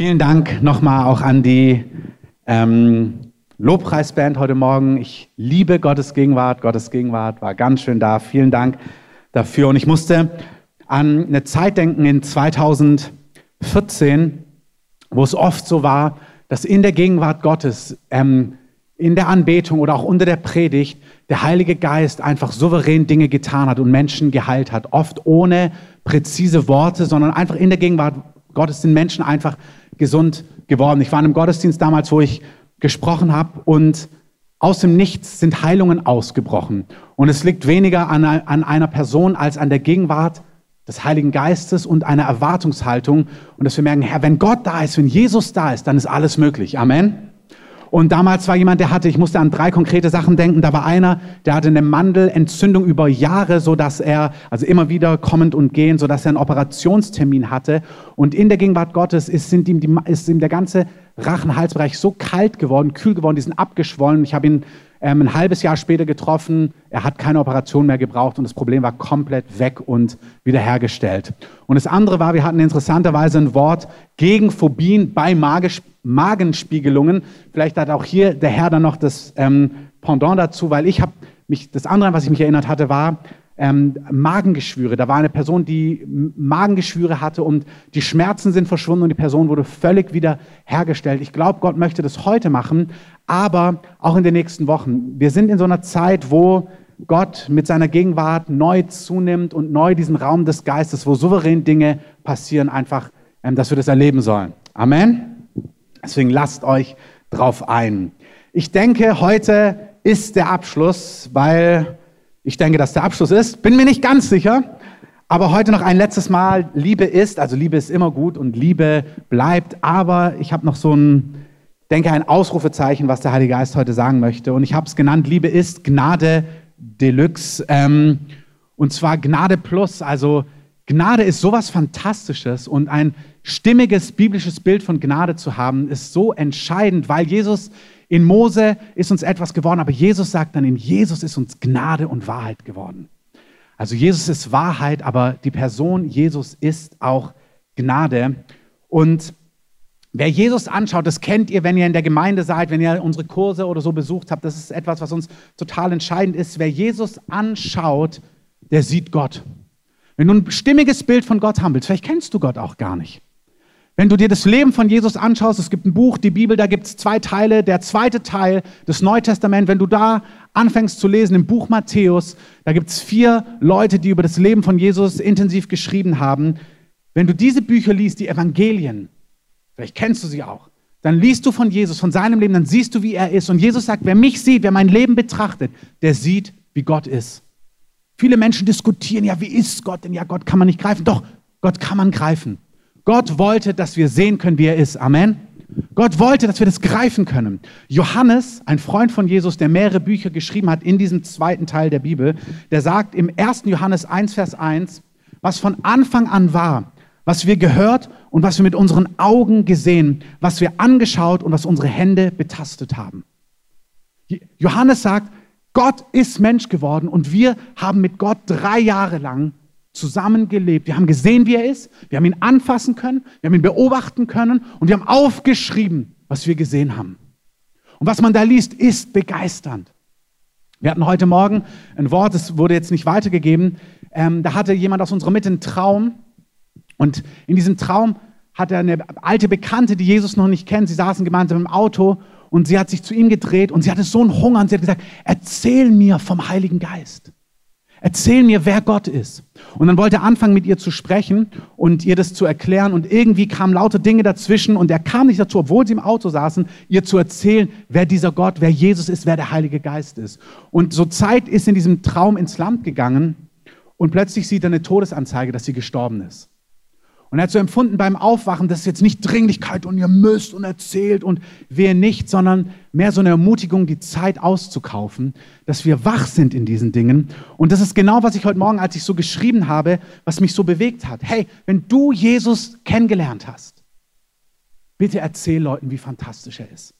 Vielen Dank nochmal auch an die ähm, Lobpreisband heute Morgen. Ich liebe Gottes Gegenwart. Gottes Gegenwart war ganz schön da. Vielen Dank dafür. Und ich musste an eine Zeit denken in 2014, wo es oft so war, dass in der Gegenwart Gottes, ähm, in der Anbetung oder auch unter der Predigt, der Heilige Geist einfach souverän Dinge getan hat und Menschen geheilt hat. Oft ohne präzise Worte, sondern einfach in der Gegenwart Gottes sind Menschen einfach gesund geworden. Ich war in einem Gottesdienst damals, wo ich gesprochen habe und aus dem Nichts sind Heilungen ausgebrochen. Und es liegt weniger an, an einer Person als an der Gegenwart des Heiligen Geistes und einer Erwartungshaltung. Und dass wir merken, Herr, wenn Gott da ist, wenn Jesus da ist, dann ist alles möglich. Amen. Und damals war jemand, der hatte, ich musste an drei konkrete Sachen denken. Da war einer, der hatte eine Mandelentzündung über Jahre, so dass er, also immer wieder kommend und gehend, so dass er einen Operationstermin hatte. Und in der Gegenwart Gottes ist, sind ihm die, ist ihm der ganze Rachenhalsbereich so kalt geworden, kühl geworden, die sind abgeschwollen. Ich habe ihn ähm, ein halbes Jahr später getroffen. Er hat keine Operation mehr gebraucht und das Problem war komplett weg und wiederhergestellt. Und das andere war, wir hatten interessanterweise ein Wort gegen Phobien bei Magisch Magenspiegelungen. Vielleicht hat auch hier der Herr dann noch das ähm, Pendant dazu, weil ich habe mich, das andere, was ich mich erinnert hatte, war ähm, Magengeschwüre. Da war eine Person, die Magengeschwüre hatte und die Schmerzen sind verschwunden und die Person wurde völlig wieder hergestellt. Ich glaube, Gott möchte das heute machen, aber auch in den nächsten Wochen. Wir sind in so einer Zeit, wo Gott mit seiner Gegenwart neu zunimmt und neu diesen Raum des Geistes, wo souverän Dinge passieren, einfach, ähm, dass wir das erleben sollen. Amen. Deswegen lasst euch drauf ein. Ich denke, heute ist der Abschluss, weil ich denke, dass der Abschluss ist. Bin mir nicht ganz sicher. Aber heute noch ein letztes Mal. Liebe ist, also Liebe ist immer gut und Liebe bleibt. Aber ich habe noch so ein, denke, ein Ausrufezeichen, was der Heilige Geist heute sagen möchte. Und ich habe es genannt, Liebe ist Gnade Deluxe. Ähm, und zwar Gnade Plus. Also Gnade ist sowas Fantastisches und ein stimmiges biblisches Bild von Gnade zu haben, ist so entscheidend, weil Jesus in Mose ist uns etwas geworden, aber Jesus sagt dann, in Jesus ist uns Gnade und Wahrheit geworden. Also Jesus ist Wahrheit, aber die Person Jesus ist auch Gnade. Und wer Jesus anschaut, das kennt ihr, wenn ihr in der Gemeinde seid, wenn ihr unsere Kurse oder so besucht habt, das ist etwas, was uns total entscheidend ist. Wer Jesus anschaut, der sieht Gott. Wenn du ein stimmiges Bild von Gott haben willst, vielleicht kennst du Gott auch gar nicht. Wenn du dir das Leben von Jesus anschaust, es gibt ein Buch, die Bibel, da gibt es zwei Teile. Der zweite Teil, das Neue Testament, wenn du da anfängst zu lesen im Buch Matthäus, da gibt es vier Leute, die über das Leben von Jesus intensiv geschrieben haben. Wenn du diese Bücher liest, die Evangelien, vielleicht kennst du sie auch, dann liest du von Jesus, von seinem Leben, dann siehst du, wie er ist. Und Jesus sagt, wer mich sieht, wer mein Leben betrachtet, der sieht, wie Gott ist. Viele Menschen diskutieren, ja, wie ist Gott? Denn ja, Gott kann man nicht greifen. Doch, Gott kann man greifen. Gott wollte, dass wir sehen können, wie er ist. Amen. Gott wollte, dass wir das greifen können. Johannes, ein Freund von Jesus, der mehrere Bücher geschrieben hat in diesem zweiten Teil der Bibel, der sagt im 1. Johannes 1, Vers 1, was von Anfang an war, was wir gehört und was wir mit unseren Augen gesehen, was wir angeschaut und was unsere Hände betastet haben. Johannes sagt, Gott ist Mensch geworden und wir haben mit Gott drei Jahre lang zusammengelebt. Wir haben gesehen, wie er ist. Wir haben ihn anfassen können. Wir haben ihn beobachten können. Und wir haben aufgeschrieben, was wir gesehen haben. Und was man da liest, ist begeisternd. Wir hatten heute Morgen ein Wort, das wurde jetzt nicht weitergegeben. Ähm, da hatte jemand aus unserer Mitte einen Traum. Und in diesem Traum hat er eine alte Bekannte, die Jesus noch nicht kennt. Sie saßen gemeinsam im Auto und sie hat sich zu ihm gedreht und sie hatte so einen Hunger und sie hat gesagt, erzähl mir vom Heiligen Geist. Erzähl mir, wer Gott ist. Und dann wollte er anfangen, mit ihr zu sprechen und ihr das zu erklären. Und irgendwie kamen lauter Dinge dazwischen und er kam nicht dazu, obwohl sie im Auto saßen, ihr zu erzählen, wer dieser Gott, wer Jesus ist, wer der Heilige Geist ist. Und so Zeit ist in diesem Traum ins Land gegangen und plötzlich sieht er eine Todesanzeige, dass sie gestorben ist. Und er hat so empfunden beim Aufwachen, das ist jetzt nicht Dringlichkeit und ihr müsst und erzählt und wer nicht, sondern mehr so eine Ermutigung, die Zeit auszukaufen, dass wir wach sind in diesen Dingen. Und das ist genau, was ich heute Morgen, als ich so geschrieben habe, was mich so bewegt hat. Hey, wenn du Jesus kennengelernt hast, bitte erzähl Leuten, wie fantastisch er ist.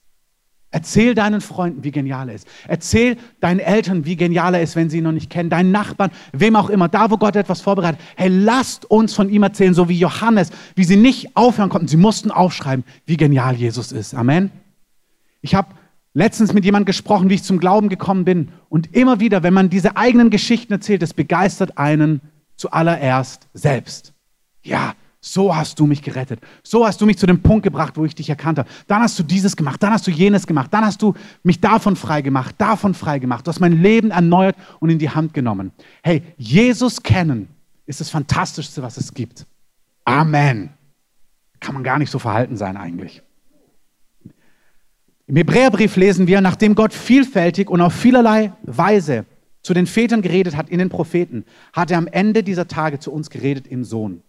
Erzähl deinen Freunden, wie genial er ist. Erzähl deinen Eltern, wie genial er ist, wenn sie ihn noch nicht kennen. Deinen Nachbarn, wem auch immer, da wo Gott etwas vorbereitet. Hey, lasst uns von ihm erzählen, so wie Johannes, wie sie nicht aufhören konnten. Sie mussten aufschreiben, wie genial Jesus ist. Amen. Ich habe letztens mit jemandem gesprochen, wie ich zum Glauben gekommen bin. Und immer wieder, wenn man diese eigenen Geschichten erzählt, es begeistert einen zuallererst selbst. Ja, so hast du mich gerettet. So hast du mich zu dem Punkt gebracht, wo ich dich erkannt habe. Dann hast du dieses gemacht, dann hast du jenes gemacht, dann hast du mich davon frei gemacht, davon frei gemacht. Du hast mein Leben erneuert und in die Hand genommen. Hey, Jesus kennen ist das Fantastischste, was es gibt. Amen. Kann man gar nicht so verhalten sein eigentlich. Im Hebräerbrief lesen wir, nachdem Gott vielfältig und auf vielerlei Weise zu den Vätern geredet hat in den Propheten, hat er am Ende dieser Tage zu uns geredet im Sohn.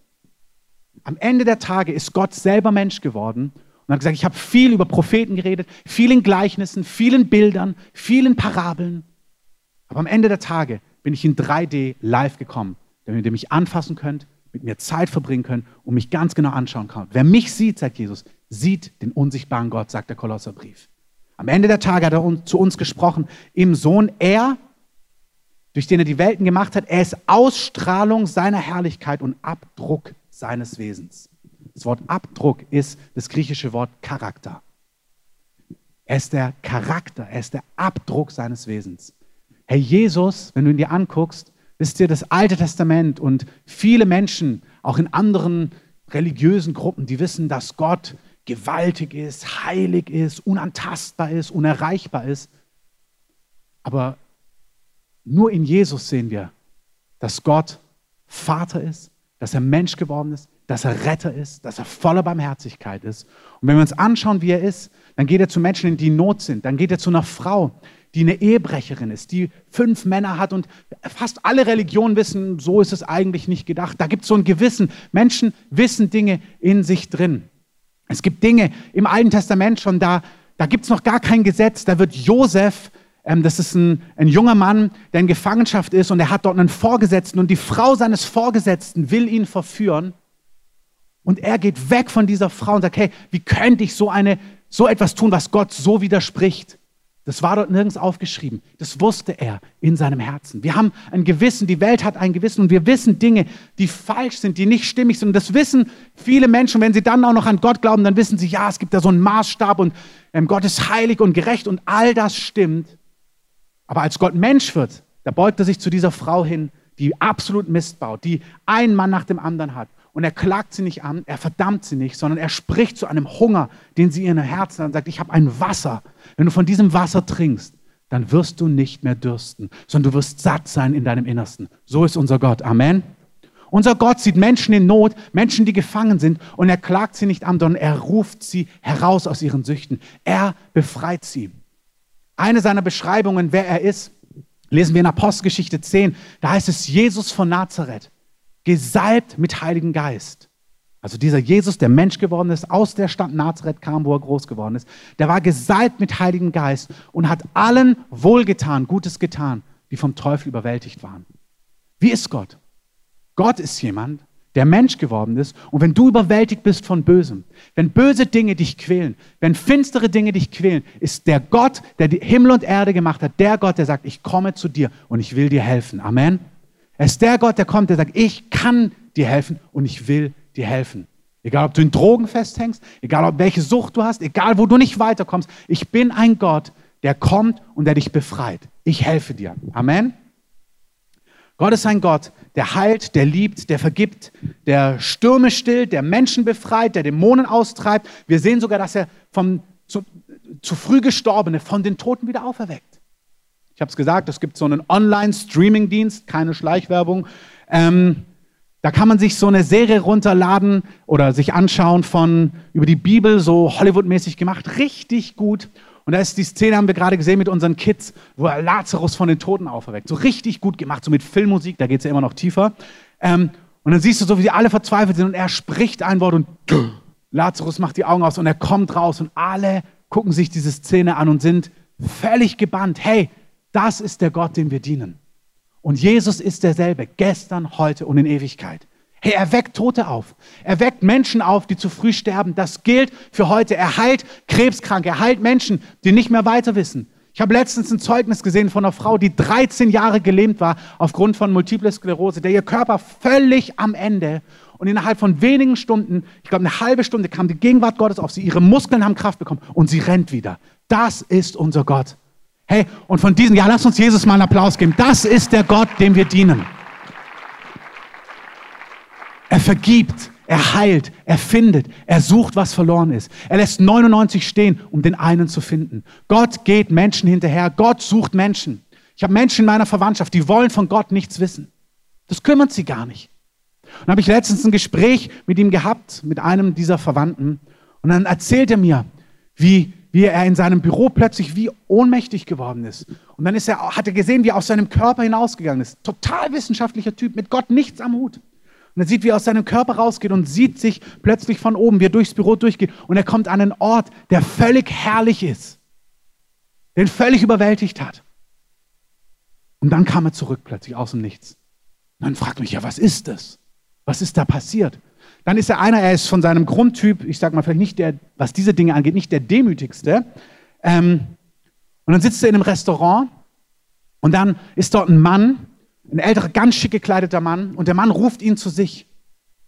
Am Ende der Tage ist Gott selber Mensch geworden und hat gesagt, ich habe viel über Propheten geredet, vielen Gleichnissen, vielen Bildern, vielen Parabeln. Aber am Ende der Tage bin ich in 3D live gekommen, damit ihr mich anfassen könnt, mit mir Zeit verbringen könnt und mich ganz genau anschauen könnt. Wer mich sieht, sagt Jesus, sieht den unsichtbaren Gott, sagt der Kolosserbrief. Am Ende der Tage hat er zu uns gesprochen im Sohn. Er, durch den er die Welten gemacht hat, er ist Ausstrahlung seiner Herrlichkeit und Abdruck seines Wesens. Das Wort Abdruck ist das griechische Wort Charakter. Er ist der Charakter, er ist der Abdruck seines Wesens. Herr Jesus, wenn du ihn dir anguckst, wisst ihr, das Alte Testament und viele Menschen, auch in anderen religiösen Gruppen, die wissen, dass Gott gewaltig ist, heilig ist, unantastbar ist, unerreichbar ist. Aber nur in Jesus sehen wir, dass Gott Vater ist, dass er Mensch geworden ist, dass er Retter ist, dass er voller Barmherzigkeit ist. Und wenn wir uns anschauen, wie er ist, dann geht er zu Menschen, die in Not sind. Dann geht er zu einer Frau, die eine Ehebrecherin ist, die fünf Männer hat und fast alle Religionen wissen, so ist es eigentlich nicht gedacht. Da gibt es so ein Gewissen. Menschen wissen Dinge in sich drin. Es gibt Dinge im Alten Testament schon da, da gibt es noch gar kein Gesetz. Da wird Josef das ist ein, ein junger Mann, der in Gefangenschaft ist und er hat dort einen Vorgesetzten und die Frau seines Vorgesetzten will ihn verführen. Und er geht weg von dieser Frau und sagt, hey, wie könnte ich so, eine, so etwas tun, was Gott so widerspricht? Das war dort nirgends aufgeschrieben. Das wusste er in seinem Herzen. Wir haben ein Gewissen, die Welt hat ein Gewissen und wir wissen Dinge, die falsch sind, die nicht stimmig sind. Und das wissen viele Menschen. Wenn sie dann auch noch an Gott glauben, dann wissen sie, ja, es gibt da so einen Maßstab und ähm, Gott ist heilig und gerecht und all das stimmt. Aber als Gott Mensch wird, da beugt er sich zu dieser Frau hin, die absolut Mist baut, die einen Mann nach dem anderen hat. Und er klagt sie nicht an, er verdammt sie nicht, sondern er spricht zu einem Hunger, den sie in ihrem Herzen hat und sagt, ich habe ein Wasser. Wenn du von diesem Wasser trinkst, dann wirst du nicht mehr dürsten, sondern du wirst satt sein in deinem Innersten. So ist unser Gott. Amen. Unser Gott sieht Menschen in Not, Menschen, die gefangen sind, und er klagt sie nicht an, sondern er ruft sie heraus aus ihren Süchten. Er befreit sie. Eine seiner Beschreibungen, wer er ist, lesen wir in Apostelgeschichte 10. Da heißt es Jesus von Nazareth, gesalbt mit Heiligen Geist. Also dieser Jesus, der Mensch geworden ist, aus der Stadt Nazareth kam, wo er groß geworden ist, der war gesalbt mit Heiligen Geist und hat allen wohlgetan, Gutes getan, die vom Teufel überwältigt waren. Wie ist Gott? Gott ist jemand, der Mensch geworden ist. Und wenn du überwältigt bist von Bösem, wenn böse Dinge dich quälen, wenn finstere Dinge dich quälen, ist der Gott, der die Himmel und Erde gemacht hat, der Gott, der sagt, ich komme zu dir und ich will dir helfen. Amen. Er ist der Gott, der kommt, der sagt, ich kann dir helfen und ich will dir helfen. Egal, ob du in Drogen festhängst, egal, ob welche Sucht du hast, egal, wo du nicht weiterkommst. Ich bin ein Gott, der kommt und der dich befreit. Ich helfe dir. Amen. Gott ist ein Gott, der heilt, der liebt, der vergibt, der Stürme stillt, der Menschen befreit, der Dämonen austreibt. Wir sehen sogar, dass er vom zu, zu früh Gestorbene von den Toten wieder auferweckt. Ich habe es gesagt, es gibt so einen Online-Streaming-Dienst, keine Schleichwerbung. Ähm, da kann man sich so eine Serie runterladen oder sich anschauen von über die Bibel, so Hollywood-mäßig gemacht, richtig gut. Und da ist die Szene, haben wir gerade gesehen mit unseren Kids, wo er Lazarus von den Toten auferweckt. So richtig gut gemacht, so mit Filmmusik, da geht es ja immer noch tiefer. Ähm, und dann siehst du so, wie sie alle verzweifelt sind und er spricht ein Wort und Lazarus macht die Augen aus und er kommt raus und alle gucken sich diese Szene an und sind völlig gebannt. Hey, das ist der Gott, dem wir dienen. Und Jesus ist derselbe, gestern, heute und in Ewigkeit. Hey, er weckt Tote auf. Er weckt Menschen auf, die zu früh sterben. Das gilt für heute. Er heilt Krebskranke. Er heilt Menschen, die nicht mehr weiter wissen. Ich habe letztens ein Zeugnis gesehen von einer Frau, die 13 Jahre gelähmt war aufgrund von Multiple Sklerose, der ihr Körper völlig am Ende und innerhalb von wenigen Stunden, ich glaube eine halbe Stunde, kam die Gegenwart Gottes auf sie. Ihre Muskeln haben Kraft bekommen und sie rennt wieder. Das ist unser Gott. Hey, und von diesem, ja, lass uns Jesus mal einen Applaus geben. Das ist der Gott, dem wir dienen. Er vergibt, er heilt, er findet, er sucht, was verloren ist. Er lässt 99 stehen, um den einen zu finden. Gott geht Menschen hinterher, Gott sucht Menschen. Ich habe Menschen in meiner Verwandtschaft, die wollen von Gott nichts wissen. Das kümmert sie gar nicht. Und habe ich letztens ein Gespräch mit ihm gehabt, mit einem dieser Verwandten. Und dann erzählt er mir, wie, wie er in seinem Büro plötzlich wie ohnmächtig geworden ist. Und dann ist er, hat er gesehen, wie er aus seinem Körper hinausgegangen ist. Total wissenschaftlicher Typ, mit Gott nichts am Hut. Und er sieht, wie er aus seinem Körper rausgeht und sieht sich plötzlich von oben, wie er durchs Büro durchgeht. Und er kommt an einen Ort, der völlig herrlich ist, den völlig überwältigt hat. Und dann kam er zurück plötzlich aus dem Nichts. Und dann fragt mich, ja, was ist das? Was ist da passiert? Dann ist er einer, er ist von seinem Grundtyp, ich sage mal vielleicht nicht der, was diese Dinge angeht, nicht der demütigste. Ähm, und dann sitzt er in einem Restaurant und dann ist dort ein Mann, ein älterer, ganz schick gekleideter Mann, und der Mann ruft ihn zu sich.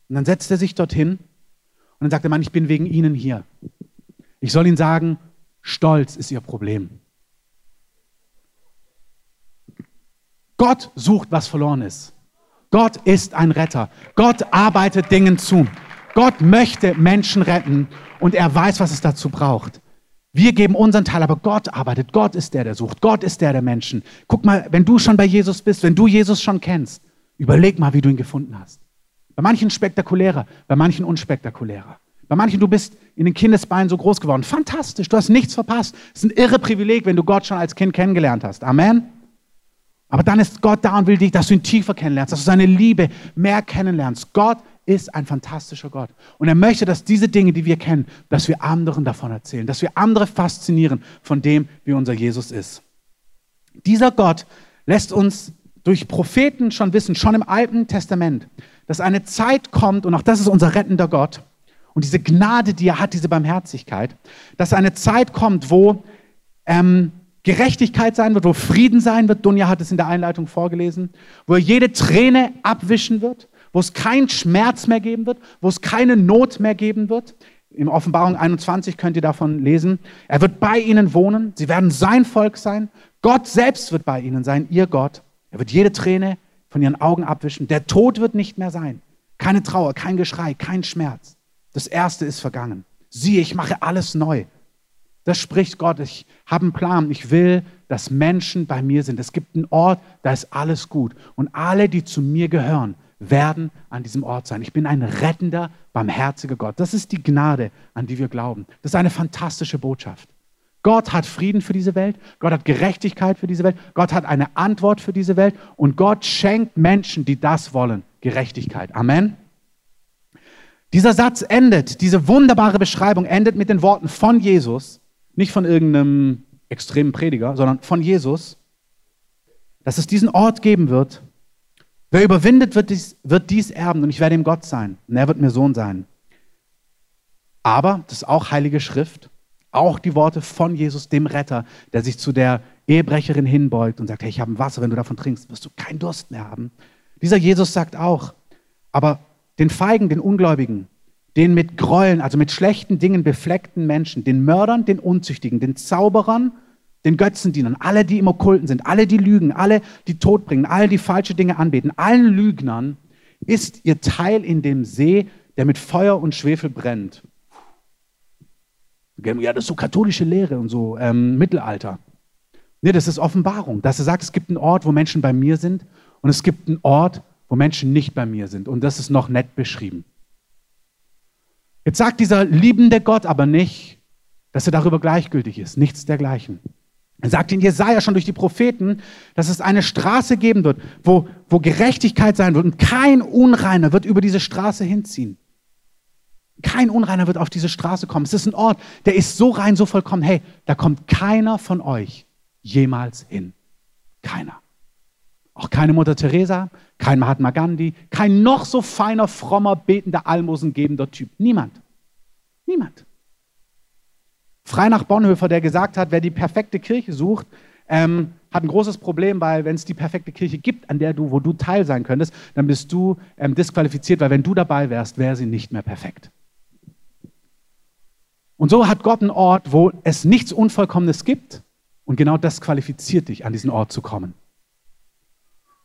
Und dann setzt er sich dorthin und dann sagt der Mann, ich bin wegen Ihnen hier. Ich soll Ihnen sagen, Stolz ist Ihr Problem. Gott sucht, was verloren ist. Gott ist ein Retter. Gott arbeitet Dingen zu. Gott möchte Menschen retten und er weiß, was es dazu braucht. Wir geben unseren Teil, aber Gott arbeitet. Gott ist der, der sucht. Gott ist der, der Menschen. Guck mal, wenn du schon bei Jesus bist, wenn du Jesus schon kennst, überleg mal, wie du ihn gefunden hast. Bei manchen spektakulärer, bei manchen unspektakulärer. Bei manchen, du bist in den Kindesbeinen so groß geworden. Fantastisch, du hast nichts verpasst. Es ist ein irre Privileg, wenn du Gott schon als Kind kennengelernt hast. Amen. Aber dann ist Gott da und will dich, dass du ihn tiefer kennenlernst, dass du seine Liebe mehr kennenlernst. Gott ist ein fantastischer Gott. Und er möchte, dass diese Dinge, die wir kennen, dass wir anderen davon erzählen, dass wir andere faszinieren von dem, wie unser Jesus ist. Dieser Gott lässt uns durch Propheten schon wissen, schon im Alten Testament, dass eine Zeit kommt, und auch das ist unser rettender Gott, und diese Gnade, die er hat, diese Barmherzigkeit, dass eine Zeit kommt, wo ähm, Gerechtigkeit sein wird, wo Frieden sein wird. Dunja hat es in der Einleitung vorgelesen, wo er jede Träne abwischen wird, wo es keinen Schmerz mehr geben wird, wo es keine Not mehr geben wird. In Offenbarung 21 könnt ihr davon lesen. Er wird bei ihnen wohnen. Sie werden sein Volk sein. Gott selbst wird bei ihnen sein, ihr Gott. Er wird jede Träne von ihren Augen abwischen. Der Tod wird nicht mehr sein. Keine Trauer, kein Geschrei, kein Schmerz. Das Erste ist vergangen. Siehe, ich mache alles neu. Das spricht Gott. Ich habe einen Plan. Ich will, dass Menschen bei mir sind. Es gibt einen Ort, da ist alles gut. Und alle, die zu mir gehören, werden an diesem Ort sein. Ich bin ein rettender, barmherziger Gott. Das ist die Gnade, an die wir glauben. Das ist eine fantastische Botschaft. Gott hat Frieden für diese Welt, Gott hat Gerechtigkeit für diese Welt, Gott hat eine Antwort für diese Welt und Gott schenkt Menschen, die das wollen, Gerechtigkeit. Amen. Dieser Satz endet, diese wunderbare Beschreibung endet mit den Worten von Jesus, nicht von irgendeinem extremen Prediger, sondern von Jesus, dass es diesen Ort geben wird, Wer überwindet, wird dies, wird dies erben und ich werde ihm Gott sein und er wird mir Sohn sein. Aber, das ist auch Heilige Schrift, auch die Worte von Jesus, dem Retter, der sich zu der Ehebrecherin hinbeugt und sagt, hey, ich habe ein Wasser, wenn du davon trinkst, wirst du keinen Durst mehr haben. Dieser Jesus sagt auch, aber den Feigen, den Ungläubigen, den mit Gräueln, also mit schlechten Dingen befleckten Menschen, den Mördern, den Unzüchtigen, den Zauberern den Götzendienern, alle, die im Okkulten sind, alle, die lügen, alle, die Tod bringen, alle, die falsche Dinge anbeten, allen Lügnern ist ihr Teil in dem See, der mit Feuer und Schwefel brennt. Ja, das ist so katholische Lehre und so ähm, Mittelalter. Nee, das ist Offenbarung, dass er sagt, es gibt einen Ort, wo Menschen bei mir sind und es gibt einen Ort, wo Menschen nicht bei mir sind. Und das ist noch nett beschrieben. Jetzt sagt dieser liebende Gott aber nicht, dass er darüber gleichgültig ist. Nichts dergleichen. Sagt in Jesaja schon durch die Propheten, dass es eine Straße geben wird, wo, wo Gerechtigkeit sein wird und kein Unreiner wird über diese Straße hinziehen. Kein Unreiner wird auf diese Straße kommen. Es ist ein Ort, der ist so rein, so vollkommen. Hey, da kommt keiner von euch jemals hin. Keiner. Auch keine Mutter Teresa, kein Mahatma Gandhi, kein noch so feiner, frommer, betender, almosengebender Typ. Niemand. Niemand. Frei nach Bonhoeffer, der gesagt hat, wer die perfekte Kirche sucht, ähm, hat ein großes Problem, weil wenn es die perfekte Kirche gibt, an der du, wo du Teil sein könntest, dann bist du ähm, disqualifiziert, weil wenn du dabei wärst, wäre sie nicht mehr perfekt. Und so hat Gott einen Ort, wo es nichts Unvollkommenes gibt und genau das qualifiziert dich, an diesen Ort zu kommen.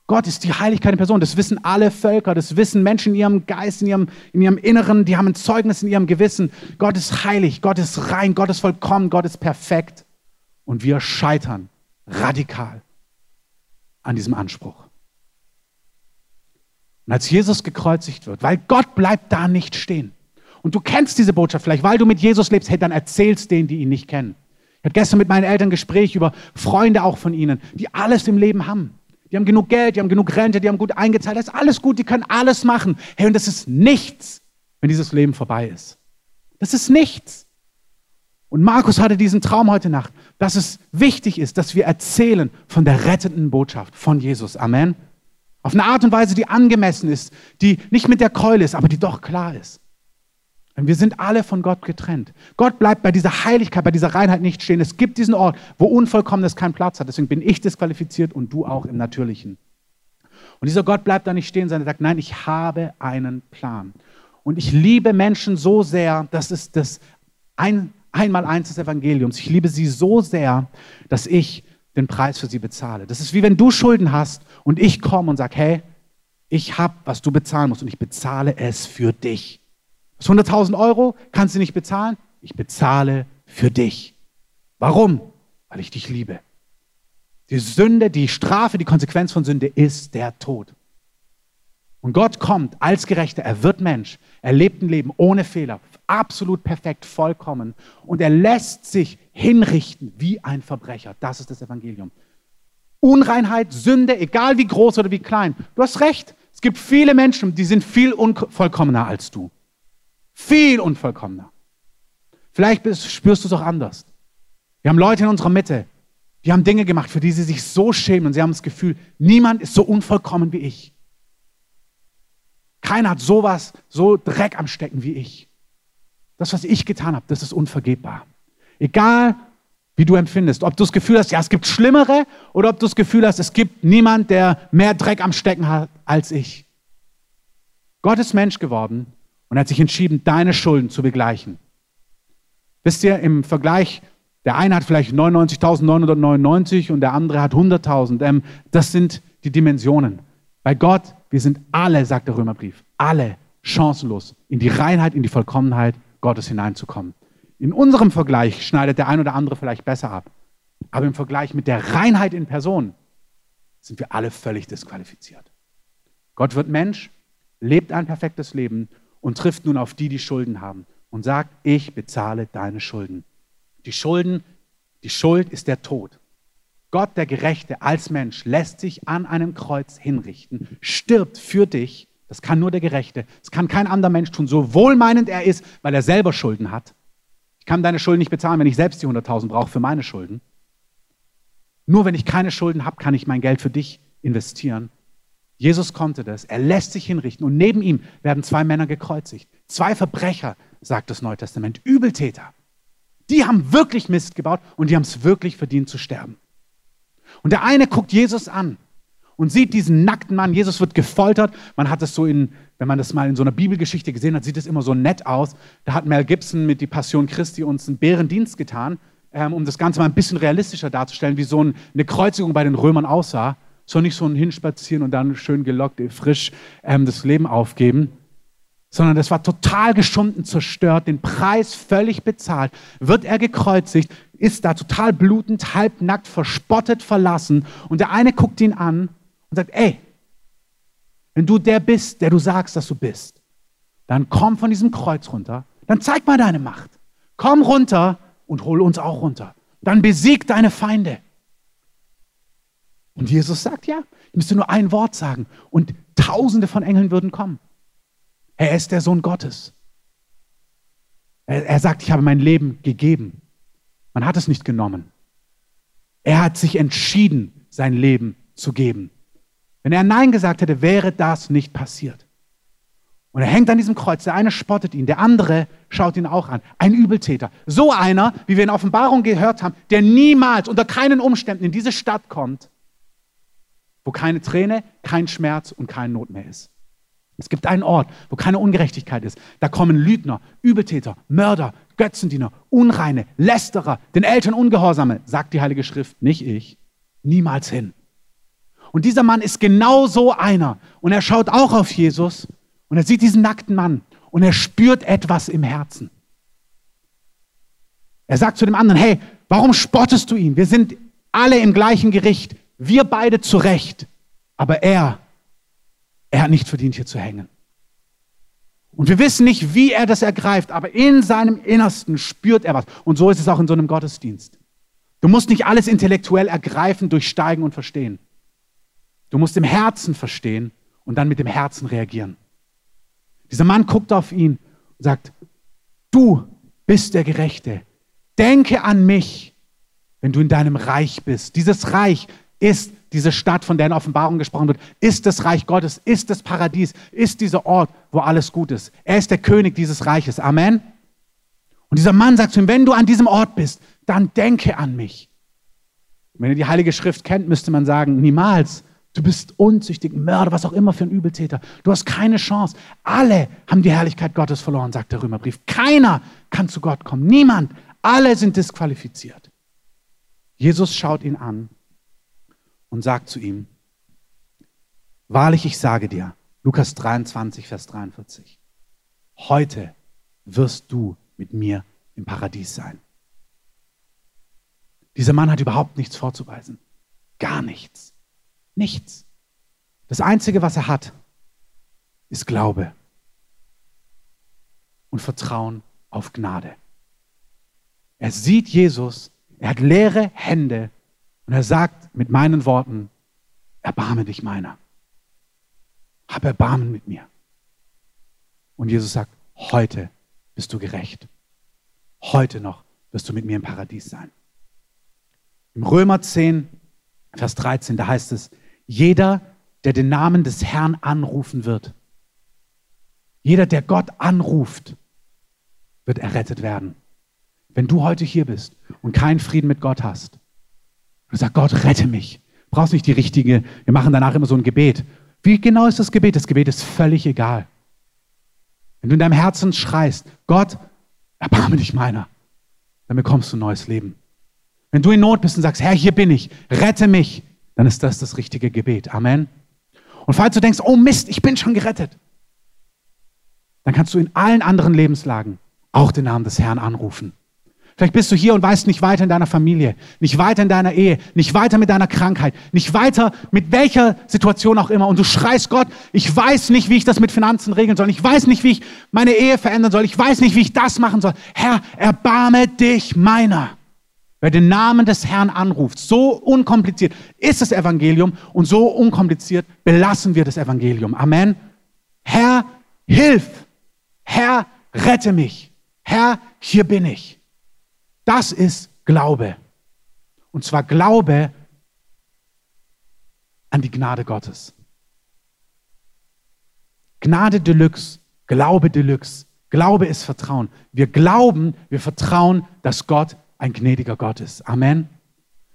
Gott ist die Heiligkeit in Person. Das wissen alle Völker, das wissen Menschen in ihrem Geist, in ihrem, in ihrem Inneren, die haben ein Zeugnis in ihrem Gewissen. Gott ist heilig, Gott ist rein, Gott ist vollkommen, Gott ist perfekt. Und wir scheitern radikal an diesem Anspruch. Und als Jesus gekreuzigt wird, weil Gott bleibt da nicht stehen. Und du kennst diese Botschaft vielleicht, weil du mit Jesus lebst, hey, dann erzählst denen, die ihn nicht kennen. Ich hatte gestern mit meinen Eltern Gespräch über Freunde auch von ihnen, die alles im Leben haben. Die haben genug Geld, die haben genug Rente, die haben gut eingezahlt, das ist alles gut, die können alles machen. Hey, und das ist nichts, wenn dieses Leben vorbei ist. Das ist nichts. Und Markus hatte diesen Traum heute Nacht, dass es wichtig ist, dass wir erzählen von der rettenden Botschaft von Jesus. Amen. Auf eine Art und Weise, die angemessen ist, die nicht mit der Keule ist, aber die doch klar ist. Denn wir sind alle von Gott getrennt. Gott bleibt bei dieser Heiligkeit, bei dieser Reinheit nicht stehen. Es gibt diesen Ort, wo Unvollkommenes keinen Platz hat. Deswegen bin ich disqualifiziert und du auch im Natürlichen. Und dieser Gott bleibt da nicht stehen, sondern sagt, nein, ich habe einen Plan. Und ich liebe Menschen so sehr, das ist das ein, Einmaleins des Evangeliums. Ich liebe sie so sehr, dass ich den Preis für sie bezahle. Das ist wie wenn du Schulden hast und ich komme und sage, hey, ich habe, was du bezahlen musst und ich bezahle es für dich. Das 100.000 Euro kannst du nicht bezahlen. Ich bezahle für dich. Warum? Weil ich dich liebe. Die Sünde, die Strafe, die Konsequenz von Sünde ist der Tod. Und Gott kommt als Gerechter, er wird Mensch, er lebt ein Leben ohne Fehler, absolut perfekt, vollkommen. Und er lässt sich hinrichten wie ein Verbrecher. Das ist das Evangelium. Unreinheit, Sünde, egal wie groß oder wie klein. Du hast recht. Es gibt viele Menschen, die sind viel unvollkommener als du. Viel unvollkommener. Vielleicht spürst du es auch anders. Wir haben Leute in unserer Mitte, die haben Dinge gemacht, für die sie sich so schämen und sie haben das Gefühl, niemand ist so unvollkommen wie ich. Keiner hat sowas, so Dreck am Stecken wie ich. Das, was ich getan habe, das ist unvergebbar. Egal, wie du empfindest. Ob du das Gefühl hast, ja, es gibt Schlimmere, oder ob du das Gefühl hast, es gibt niemand, der mehr Dreck am Stecken hat als ich. Gott ist Mensch geworden und hat sich entschieden, deine Schulden zu begleichen. Wisst ihr, im Vergleich, der eine hat vielleicht 99.999 und der andere hat 100.000. Ähm, das sind die Dimensionen. Bei Gott, wir sind alle, sagt der Römerbrief, alle chancenlos in die Reinheit, in die Vollkommenheit Gottes hineinzukommen. In unserem Vergleich schneidet der ein oder andere vielleicht besser ab. Aber im Vergleich mit der Reinheit in Person sind wir alle völlig disqualifiziert. Gott wird Mensch, lebt ein perfektes Leben und trifft nun auf die, die Schulden haben und sagt, ich bezahle deine Schulden. Die Schulden, die Schuld ist der Tod. Gott, der Gerechte, als Mensch lässt sich an einem Kreuz hinrichten, stirbt für dich. Das kann nur der Gerechte. Das kann kein anderer Mensch tun, so wohlmeinend er ist, weil er selber Schulden hat. Ich kann deine Schulden nicht bezahlen, wenn ich selbst die 100.000 brauche für meine Schulden. Nur wenn ich keine Schulden habe, kann ich mein Geld für dich investieren Jesus konnte das. Er lässt sich hinrichten und neben ihm werden zwei Männer gekreuzigt. Zwei Verbrecher, sagt das Neue Testament, Übeltäter. Die haben wirklich Mist gebaut und die haben es wirklich verdient zu sterben. Und der eine guckt Jesus an und sieht diesen nackten Mann. Jesus wird gefoltert. Man hat es so in, wenn man das mal in so einer Bibelgeschichte gesehen hat, sieht es immer so nett aus. Da hat Mel Gibson mit die Passion Christi uns einen Bärendienst getan, ähm, um das Ganze mal ein bisschen realistischer darzustellen, wie so eine Kreuzigung bei den Römern aussah soll nicht so ein Hinspazieren und dann schön gelockt, frisch ähm, das Leben aufgeben, sondern das war total geschunden, zerstört, den Preis völlig bezahlt, wird er gekreuzigt, ist da total blutend, halbnackt, verspottet, verlassen und der eine guckt ihn an und sagt, ey, wenn du der bist, der du sagst, dass du bist, dann komm von diesem Kreuz runter, dann zeig mal deine Macht. Komm runter und hol uns auch runter. Dann besieg deine Feinde. Und Jesus sagt, ja, ich müsste nur ein Wort sagen und tausende von Engeln würden kommen. Er ist der Sohn Gottes. Er, er sagt, ich habe mein Leben gegeben. Man hat es nicht genommen. Er hat sich entschieden, sein Leben zu geben. Wenn er Nein gesagt hätte, wäre das nicht passiert. Und er hängt an diesem Kreuz. Der eine spottet ihn, der andere schaut ihn auch an. Ein Übeltäter. So einer, wie wir in Offenbarung gehört haben, der niemals unter keinen Umständen in diese Stadt kommt, wo keine Träne, kein Schmerz und keine Not mehr ist. Es gibt einen Ort, wo keine Ungerechtigkeit ist. Da kommen Lügner, Übeltäter, Mörder, Götzendiener, Unreine, Lästerer, den Eltern Ungehorsame, sagt die Heilige Schrift, nicht ich, niemals hin. Und dieser Mann ist genau so einer. Und er schaut auch auf Jesus und er sieht diesen nackten Mann und er spürt etwas im Herzen. Er sagt zu dem anderen, hey, warum spottest du ihn? Wir sind alle im gleichen Gericht. Wir beide zurecht. Aber er, er hat nicht verdient, hier zu hängen. Und wir wissen nicht, wie er das ergreift, aber in seinem Innersten spürt er was. Und so ist es auch in so einem Gottesdienst. Du musst nicht alles intellektuell ergreifen, durchsteigen und verstehen. Du musst im Herzen verstehen und dann mit dem Herzen reagieren. Dieser Mann guckt auf ihn und sagt, du bist der Gerechte. Denke an mich, wenn du in deinem Reich bist. Dieses Reich ist diese Stadt, von der in Offenbarung gesprochen wird, ist das Reich Gottes, ist das Paradies, ist dieser Ort, wo alles gut ist. Er ist der König dieses Reiches. Amen. Und dieser Mann sagt zu ihm, wenn du an diesem Ort bist, dann denke an mich. Wenn ihr die Heilige Schrift kennt, müsste man sagen, niemals. Du bist unzüchtig, Mörder, was auch immer für ein Übeltäter. Du hast keine Chance. Alle haben die Herrlichkeit Gottes verloren, sagt der Römerbrief. Keiner kann zu Gott kommen. Niemand. Alle sind disqualifiziert. Jesus schaut ihn an und sagt zu ihm, Wahrlich, ich sage dir, Lukas 23, Vers 43, heute wirst du mit mir im Paradies sein. Dieser Mann hat überhaupt nichts vorzuweisen. Gar nichts. Nichts. Das Einzige, was er hat, ist Glaube und Vertrauen auf Gnade. Er sieht Jesus, er hat leere Hände und er sagt mit meinen Worten, erbarme dich meiner. Hab Erbarmen mit mir. Und Jesus sagt, heute bist du gerecht. Heute noch wirst du mit mir im Paradies sein. Im Römer 10, Vers 13, da heißt es, jeder, der den Namen des Herrn anrufen wird, jeder, der Gott anruft, wird errettet werden. Wenn du heute hier bist und keinen Frieden mit Gott hast, und du sagst, Gott, rette mich. Du brauchst nicht die richtige, wir machen danach immer so ein Gebet. Wie genau ist das Gebet? Das Gebet ist völlig egal. Wenn du in deinem Herzen schreist, Gott, erbarme dich meiner, dann bekommst du ein neues Leben. Wenn du in Not bist und sagst, Herr, hier bin ich, rette mich, dann ist das das richtige Gebet. Amen. Und falls du denkst, oh Mist, ich bin schon gerettet, dann kannst du in allen anderen Lebenslagen auch den Namen des Herrn anrufen. Vielleicht bist du hier und weißt nicht weiter in deiner Familie, nicht weiter in deiner Ehe, nicht weiter mit deiner Krankheit, nicht weiter mit welcher Situation auch immer. Und du schreist Gott, ich weiß nicht, wie ich das mit Finanzen regeln soll. Ich weiß nicht, wie ich meine Ehe verändern soll. Ich weiß nicht, wie ich das machen soll. Herr, erbarme dich meiner. Wer den Namen des Herrn anruft, so unkompliziert ist das Evangelium und so unkompliziert belassen wir das Evangelium. Amen. Herr, hilf. Herr, rette mich. Herr, hier bin ich. Das ist Glaube. Und zwar Glaube an die Gnade Gottes. Gnade Deluxe, Glaube Deluxe. Glaube ist Vertrauen. Wir glauben, wir vertrauen, dass Gott ein gnädiger Gott ist. Amen.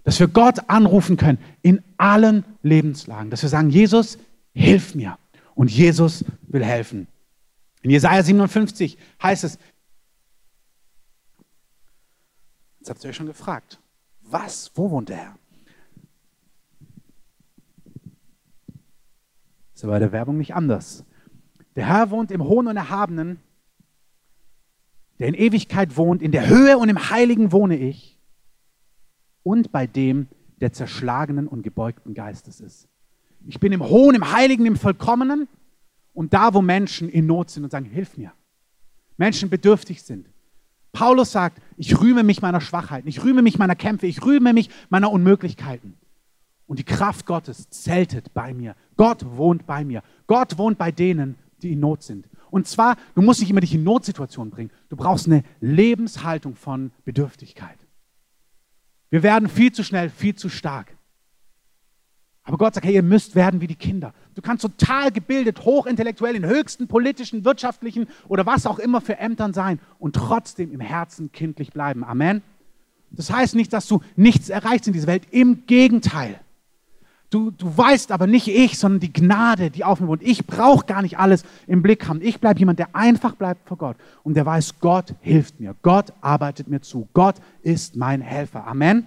Dass wir Gott anrufen können in allen Lebenslagen. Dass wir sagen, Jesus, hilf mir. Und Jesus will helfen. In Jesaja 57 heißt es, Jetzt habt ihr euch schon gefragt, was, wo wohnt der Herr? Ist aber bei der Werbung nicht anders. Der Herr wohnt im Hohen und Erhabenen, der in Ewigkeit wohnt, in der Höhe und im Heiligen wohne ich und bei dem, der zerschlagenen und gebeugten Geistes ist. Ich bin im Hohen, im Heiligen, im Vollkommenen und da, wo Menschen in Not sind und sagen, hilf mir. Menschen bedürftig sind, Paulus sagt, ich rühme mich meiner Schwachheiten, ich rühme mich meiner Kämpfe, ich rühme mich meiner Unmöglichkeiten. Und die Kraft Gottes zeltet bei mir. Gott wohnt bei mir. Gott wohnt bei denen, die in Not sind. Und zwar, du musst nicht immer dich in Notsituationen bringen. Du brauchst eine Lebenshaltung von Bedürftigkeit. Wir werden viel zu schnell, viel zu stark. Aber Gott sagt, hey, ihr müsst werden wie die Kinder. Du kannst total gebildet, hochintellektuell, in höchsten politischen, wirtschaftlichen oder was auch immer für Ämtern sein und trotzdem im Herzen kindlich bleiben. Amen. Das heißt nicht, dass du nichts erreichst in dieser Welt. Im Gegenteil. Du, du weißt aber nicht ich, sondern die Gnade, die auf mir wohnt. Ich brauche gar nicht alles im Blick haben. Ich bleibe jemand, der einfach bleibt vor Gott und der weiß, Gott hilft mir. Gott arbeitet mir zu. Gott ist mein Helfer. Amen.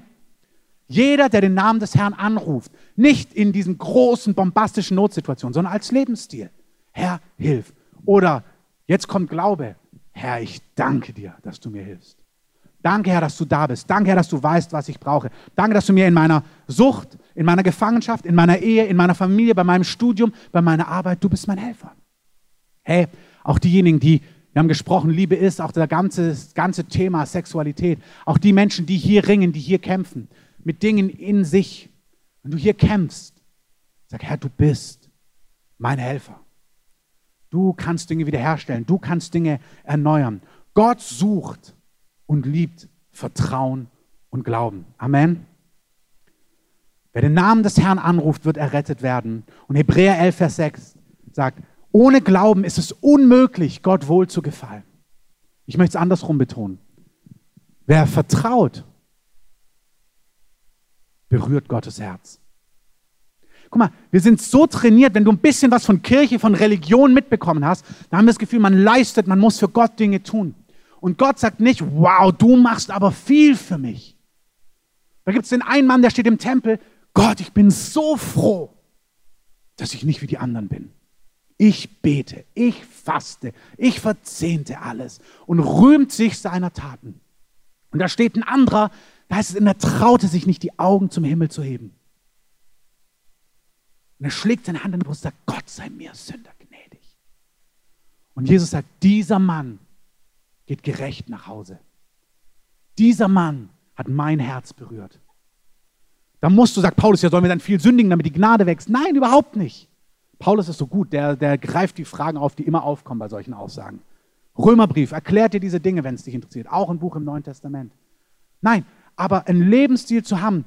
Jeder, der den Namen des Herrn anruft, nicht in diesen großen, bombastischen Notsituationen, sondern als Lebensstil. Herr, hilf. Oder jetzt kommt Glaube. Herr, ich danke dir, dass du mir hilfst. Danke, Herr, dass du da bist. Danke, Herr, dass du weißt, was ich brauche. Danke, dass du mir in meiner Sucht, in meiner Gefangenschaft, in meiner Ehe, in meiner Familie, bei meinem Studium, bei meiner Arbeit, du bist mein Helfer. Hey, auch diejenigen, die, wir haben gesprochen, Liebe ist, auch das ganze, ganze Thema Sexualität, auch die Menschen, die hier ringen, die hier kämpfen, mit Dingen in sich. Wenn du hier kämpfst, sag, Herr, du bist mein Helfer. Du kannst Dinge wiederherstellen, du kannst Dinge erneuern. Gott sucht und liebt Vertrauen und Glauben. Amen. Wer den Namen des Herrn anruft, wird errettet werden. Und Hebräer 11, Vers 6 sagt, ohne Glauben ist es unmöglich, Gott wohl zu gefallen. Ich möchte es andersrum betonen. Wer vertraut, berührt Gottes Herz. Guck mal, wir sind so trainiert, wenn du ein bisschen was von Kirche, von Religion mitbekommen hast, dann haben wir das Gefühl, man leistet, man muss für Gott Dinge tun. Und Gott sagt nicht, wow, du machst aber viel für mich. Da gibt es den einen Mann, der steht im Tempel, Gott, ich bin so froh, dass ich nicht wie die anderen bin. Ich bete, ich faste, ich verzehnte alles und rühmt sich seiner Taten. Und da steht ein anderer, da heißt es, er traute sich nicht, die Augen zum Himmel zu heben. Und er schlägt seine Hand in die Brust und sagt, Gott sei mir Sünder gnädig. Und Jesus sagt, dieser Mann geht gerecht nach Hause. Dieser Mann hat mein Herz berührt. Da musst du, sagt Paulus, ja, sollen wir dann viel sündigen, damit die Gnade wächst? Nein, überhaupt nicht. Paulus ist so gut, der, der greift die Fragen auf, die immer aufkommen bei solchen Aussagen. Römerbrief erklärt dir diese Dinge, wenn es dich interessiert. Auch ein Buch im Neuen Testament. Nein, aber einen Lebensstil zu haben,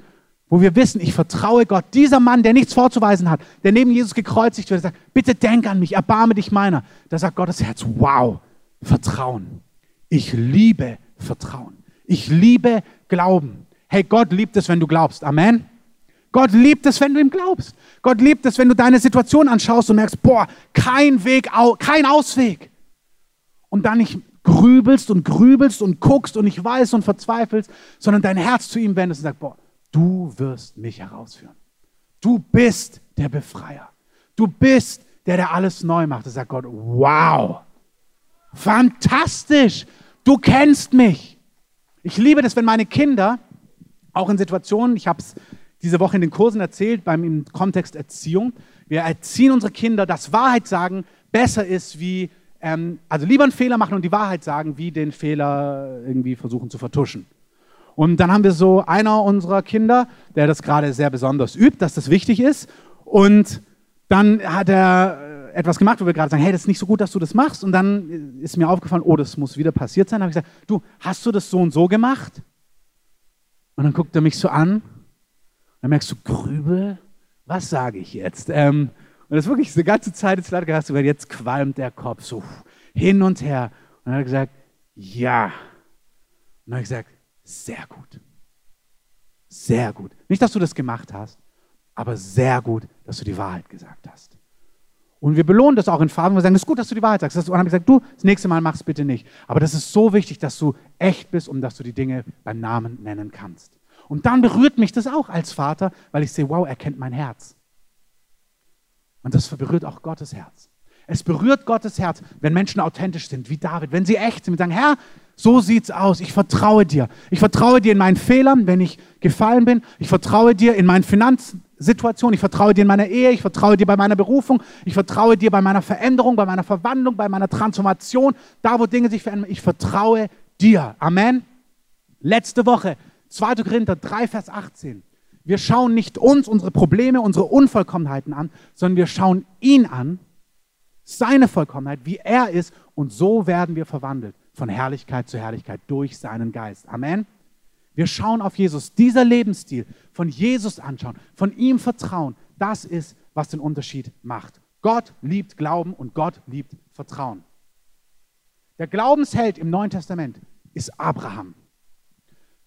wo wir wissen, ich vertraue Gott. Dieser Mann, der nichts vorzuweisen hat, der neben Jesus gekreuzigt wird, sagt, bitte denk an mich, erbarme dich meiner. Da sagt Gottes Herz, wow, Vertrauen. Ich liebe Vertrauen. Ich liebe Glauben. Hey, Gott liebt es, wenn du glaubst. Amen. Gott liebt es, wenn du ihm glaubst. Gott liebt es, wenn du deine Situation anschaust und merkst, boah, kein Weg, kein Ausweg. Und dann nicht grübelst und grübelst und guckst und nicht weißt und verzweifelst, sondern dein Herz zu ihm wendest und sagst, boah, du wirst mich herausführen. Du bist der Befreier. Du bist der, der alles neu macht. Da sagt Gott, wow, fantastisch, du kennst mich. Ich liebe das, wenn meine Kinder, auch in Situationen, ich habe es diese Woche in den Kursen erzählt, beim im Kontext Erziehung, wir erziehen unsere Kinder, dass Wahrheit sagen besser ist wie, ähm, also lieber einen Fehler machen und die Wahrheit sagen, wie den Fehler irgendwie versuchen zu vertuschen. Und dann haben wir so einer unserer Kinder, der das gerade sehr besonders übt, dass das wichtig ist. Und dann hat er äh, etwas gemacht, wo wir gerade sagen, hey, das ist nicht so gut, dass du das machst. Und dann ist mir aufgefallen, oh, das muss wieder passiert sein. Da habe ich gesagt, du, hast du das so und so gemacht? Und dann guckt er mich so an. Dann merkst du, Grübel, was sage ich jetzt? Ähm, und das wirklich die ganze Zeit leider hast du jetzt qualmt der Kopf so hin und her. Und dann hat gesagt, ja. Und dann ich gesagt, sehr gut. Sehr gut. Nicht, dass du das gemacht hast, aber sehr gut, dass du die Wahrheit gesagt hast. Und wir belohnen das auch in Farben. Wir sagen, es ist gut, dass du die Wahrheit sagst. Und dann habe ich gesagt, du, das nächste Mal machst bitte nicht. Aber das ist so wichtig, dass du echt bist und dass du die Dinge beim Namen nennen kannst. Und dann berührt mich das auch als Vater, weil ich sehe, wow, er kennt mein Herz. Und das berührt auch Gottes Herz. Es berührt Gottes Herz, wenn Menschen authentisch sind, wie David, wenn sie echt sind und sagen, Herr, so sieht's aus. Ich vertraue dir. Ich vertraue dir in meinen Fehlern, wenn ich gefallen bin. Ich vertraue dir in meinen Finanzsituationen. Ich vertraue dir in meiner Ehe. Ich vertraue dir bei meiner Berufung. Ich vertraue dir bei meiner Veränderung, bei meiner Verwandlung, bei meiner Transformation. Da, wo Dinge sich verändern. Ich vertraue dir. Amen. Letzte Woche, 2. Korinther 3, Vers 18. Wir schauen nicht uns, unsere Probleme, unsere Unvollkommenheiten an, sondern wir schauen ihn an, seine Vollkommenheit, wie er ist. Und so werden wir verwandelt von Herrlichkeit zu Herrlichkeit durch seinen Geist. Amen. Wir schauen auf Jesus. Dieser Lebensstil, von Jesus anschauen, von ihm vertrauen, Das ist, was den Unterschied macht. Gott liebt Glauben und Gott liebt Vertrauen. Der Glaubensheld im Neuen Testament ist Abraham.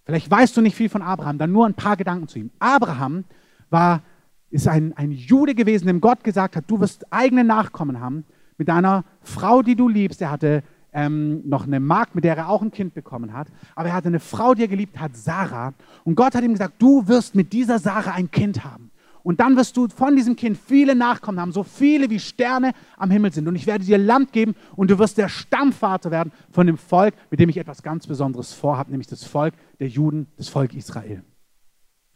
Vielleicht weißt du nicht viel von Abraham, dann nur ein paar Gedanken zu ihm. Abraham war, ist ein, ein Jude gewesen, dem Gott gesagt hat, du wirst eigene Nachkommen haben mit deiner Frau, die du liebst. Er hatte ähm, noch eine Magd, mit der er auch ein Kind bekommen hat. Aber er hatte eine Frau, die er geliebt hat, Sarah. Und Gott hat ihm gesagt, du wirst mit dieser Sarah ein Kind haben. Und dann wirst du von diesem Kind viele Nachkommen haben, so viele wie Sterne am Himmel sind. Und ich werde dir Land geben und du wirst der Stammvater werden von dem Volk, mit dem ich etwas ganz Besonderes vorhabe, nämlich das Volk der Juden, das Volk Israel.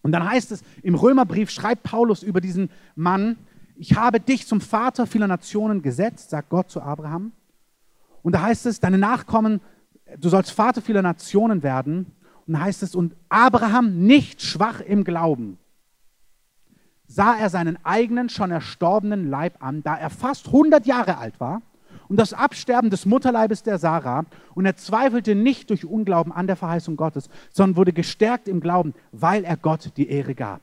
Und dann heißt es, im Römerbrief schreibt Paulus über diesen Mann, ich habe dich zum Vater vieler Nationen gesetzt, sagt Gott zu Abraham. Und da heißt es, deine Nachkommen, du sollst Vater vieler Nationen werden. Und da heißt es, und Abraham nicht schwach im Glauben, sah er seinen eigenen, schon erstorbenen Leib an, da er fast 100 Jahre alt war, und das Absterben des Mutterleibes der Sarah, und er zweifelte nicht durch Unglauben an der Verheißung Gottes, sondern wurde gestärkt im Glauben, weil er Gott die Ehre gab.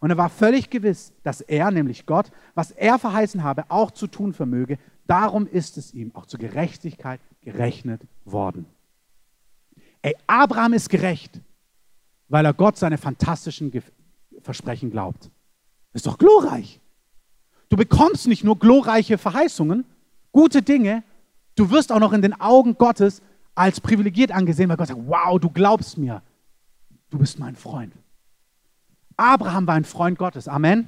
Und er war völlig gewiss, dass er, nämlich Gott, was er verheißen habe, auch zu tun vermöge. Darum ist es ihm auch zur Gerechtigkeit gerechnet worden. Ey, Abraham ist gerecht, weil er Gott seine fantastischen Versprechen glaubt. Ist doch glorreich. Du bekommst nicht nur glorreiche Verheißungen, gute Dinge, du wirst auch noch in den Augen Gottes als privilegiert angesehen, weil Gott sagt, wow, du glaubst mir, du bist mein Freund. Abraham war ein Freund Gottes, Amen.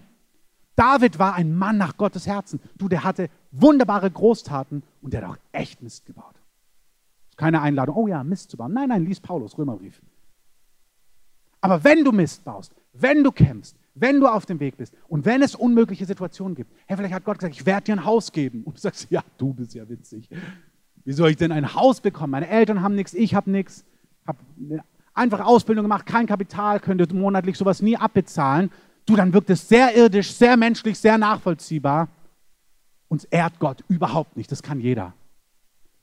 David war ein Mann nach Gottes Herzen. Du, der hatte wunderbare Großtaten und der hat auch echt Mist gebaut. Keine Einladung, oh ja, Mist zu bauen. Nein, nein, lies Paulus, Römerbrief. Aber wenn du Mist baust, wenn du kämpfst, wenn du auf dem Weg bist und wenn es unmögliche Situationen gibt, hey, vielleicht hat Gott gesagt, ich werde dir ein Haus geben. Und du sagst, ja, du bist ja witzig. Wie soll ich denn ein Haus bekommen? Meine Eltern haben nichts, ich habe nichts. Habe eine einfache Ausbildung gemacht, kein Kapital, könnte monatlich sowas nie abbezahlen. Du, dann wirkt es sehr irdisch, sehr menschlich, sehr nachvollziehbar. Uns ehrt Gott überhaupt nicht. Das kann jeder.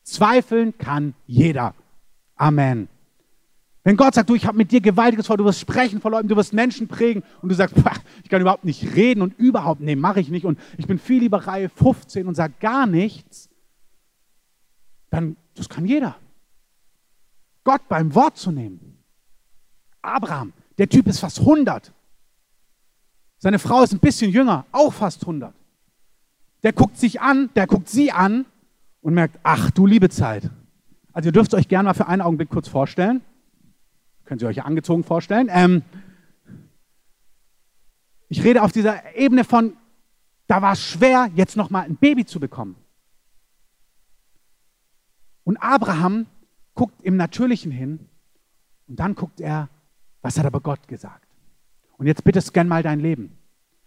Zweifeln kann jeder. Amen. Wenn Gott sagt, du, ich habe mit dir Gewaltiges vor, du wirst sprechen vor Leuten, du wirst Menschen prägen und du sagst, ich kann überhaupt nicht reden und überhaupt, nee, mache ich nicht und ich bin viel lieber Reihe 15 und sage gar nichts, dann, das kann jeder. Gott beim Wort zu nehmen. Abraham, der Typ ist fast 100. Seine Frau ist ein bisschen jünger, auch fast 100. Der guckt sich an, der guckt sie an und merkt, ach du liebe Zeit. Also ihr dürft euch gerne mal für einen Augenblick kurz vorstellen. Könnt ihr euch angezogen vorstellen. Ähm, ich rede auf dieser Ebene von, da war es schwer, jetzt nochmal ein Baby zu bekommen. Und Abraham guckt im Natürlichen hin und dann guckt er, was hat aber Gott gesagt? Und jetzt bitte scan mal dein Leben.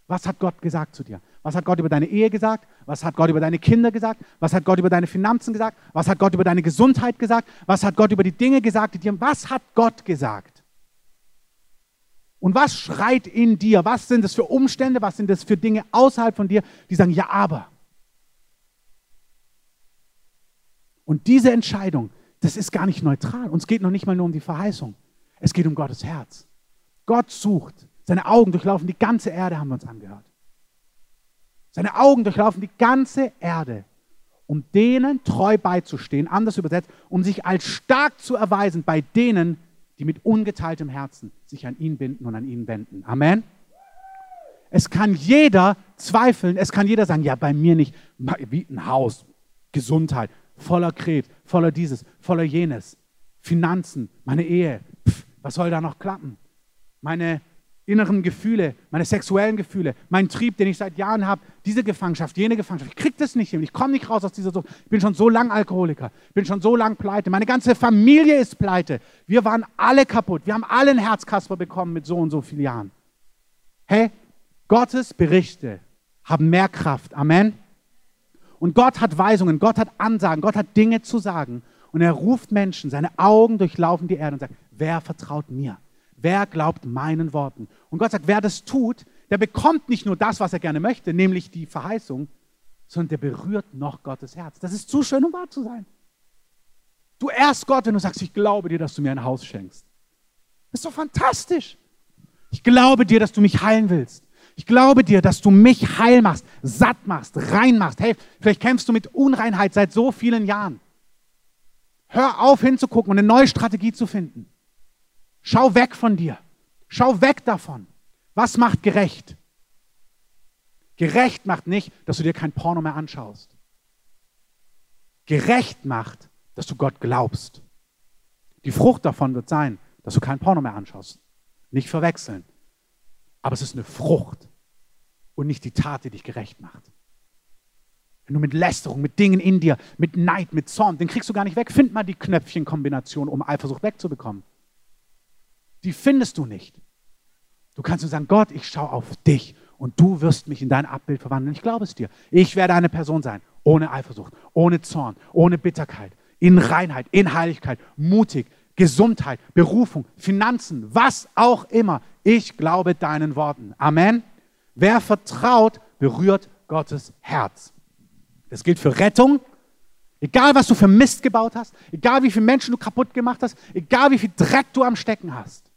Was hat Gott gesagt zu dir? Was hat Gott über deine Ehe gesagt? Was hat Gott über deine Kinder gesagt? Was hat Gott über deine Finanzen gesagt? Was hat Gott über deine Gesundheit gesagt? Was hat Gott über die Dinge gesagt, die dir, was hat Gott gesagt? Und was schreit in dir? Was sind das für Umstände? Was sind das für Dinge außerhalb von dir, die sagen, ja, aber. Und diese Entscheidung, das ist gar nicht neutral. Uns geht noch nicht mal nur um die Verheißung. Es geht um Gottes Herz. Gott sucht seine Augen durchlaufen die ganze Erde, haben wir uns angehört. Seine Augen durchlaufen die ganze Erde, um denen treu beizustehen, anders übersetzt, um sich als stark zu erweisen bei denen, die mit ungeteiltem Herzen sich an ihn binden und an ihn wenden. Amen. Es kann jeder zweifeln, es kann jeder sagen, ja, bei mir nicht, wie ein Haus, Gesundheit, voller Krebs, voller dieses, voller jenes, Finanzen, meine Ehe, pff, was soll da noch klappen? Meine inneren Gefühle, meine sexuellen Gefühle, mein Trieb, den ich seit Jahren habe, diese Gefangenschaft, jene Gefangenschaft. Ich kriege das nicht hin. Ich komme nicht raus aus dieser Sucht. Ich bin schon so lang Alkoholiker. Ich bin schon so lang pleite. Meine ganze Familie ist pleite. Wir waren alle kaputt. Wir haben alle einen Herzkasper bekommen mit so und so vielen Jahren. Hey, Gottes Berichte haben mehr Kraft. Amen. Und Gott hat Weisungen, Gott hat Ansagen, Gott hat Dinge zu sagen. Und er ruft Menschen, seine Augen durchlaufen die Erde und sagt, wer vertraut mir? Wer glaubt meinen Worten? Und Gott sagt, wer das tut, der bekommt nicht nur das, was er gerne möchte, nämlich die Verheißung, sondern der berührt noch Gottes Herz. Das ist zu schön, um wahr zu sein. Du ehrst Gott, wenn du sagst, ich glaube dir, dass du mir ein Haus schenkst. Das ist doch fantastisch. Ich glaube dir, dass du mich heilen willst. Ich glaube dir, dass du mich heil machst, satt machst, rein machst. Hey, vielleicht kämpfst du mit Unreinheit seit so vielen Jahren. Hör auf hinzugucken und eine neue Strategie zu finden. Schau weg von dir. Schau weg davon. Was macht gerecht? Gerecht macht nicht, dass du dir kein Porno mehr anschaust. Gerecht macht, dass du Gott glaubst. Die Frucht davon wird sein, dass du kein Porno mehr anschaust. Nicht verwechseln. Aber es ist eine Frucht und nicht die Tat, die dich gerecht macht. Wenn du mit Lästerung, mit Dingen in dir, mit Neid, mit Zorn, den kriegst du gar nicht weg. Find mal die Knöpfchenkombination, um Eifersucht wegzubekommen. Die findest du nicht. Du kannst nur sagen, Gott, ich schaue auf dich und du wirst mich in dein Abbild verwandeln. Ich glaube es dir. Ich werde eine Person sein, ohne Eifersucht, ohne Zorn, ohne Bitterkeit, in Reinheit, in Heiligkeit, mutig, Gesundheit, Berufung, Finanzen, was auch immer. Ich glaube deinen Worten. Amen. Wer vertraut, berührt Gottes Herz. Das gilt für Rettung. Egal, was du für Mist gebaut hast, egal, wie viele Menschen du kaputt gemacht hast, egal, wie viel Dreck du am Stecken hast.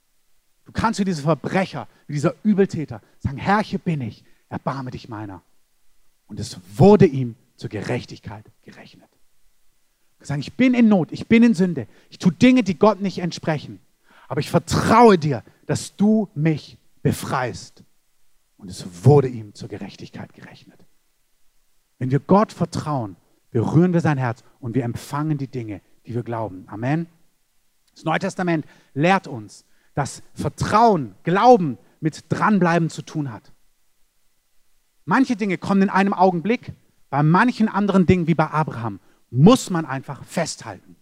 Du kannst wie dieser Verbrecher, wie dieser Übeltäter sagen, Herr, hier bin ich, erbarme dich meiner. Und es wurde ihm zur Gerechtigkeit gerechnet. Sagen, ich bin in Not, ich bin in Sünde, ich tue Dinge, die Gott nicht entsprechen. Aber ich vertraue dir, dass du mich befreist. Und es wurde ihm zur Gerechtigkeit gerechnet. Wenn wir Gott vertrauen, berühren wir sein Herz und wir empfangen die Dinge, die wir glauben. Amen. Das Neue Testament lehrt uns, dass Vertrauen, Glauben mit Dranbleiben zu tun hat. Manche Dinge kommen in einem Augenblick, bei manchen anderen Dingen wie bei Abraham muss man einfach festhalten.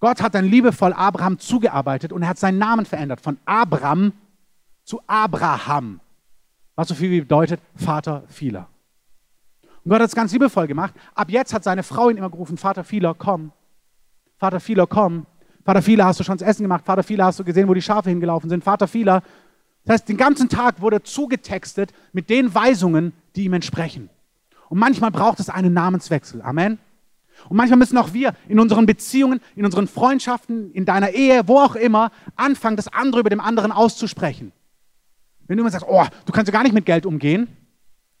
Gott hat dann liebevoll Abraham zugearbeitet und er hat seinen Namen verändert von Abram zu Abraham, was so viel wie bedeutet Vater vieler. Und Gott hat es ganz liebevoll gemacht. Ab jetzt hat seine Frau ihn immer gerufen, Vater vieler, komm. Vater vieler, komm. Vater vieler, hast du schon das Essen gemacht? Vater vieler, hast du gesehen, wo die Schafe hingelaufen sind? Vater vieler. Das heißt, den ganzen Tag wurde zugetextet mit den Weisungen, die ihm entsprechen. Und manchmal braucht es einen Namenswechsel. Amen. Und manchmal müssen auch wir in unseren Beziehungen, in unseren Freundschaften, in deiner Ehe, wo auch immer, anfangen, das andere über dem anderen auszusprechen. Wenn du immer sagst, oh, du kannst ja gar nicht mit Geld umgehen,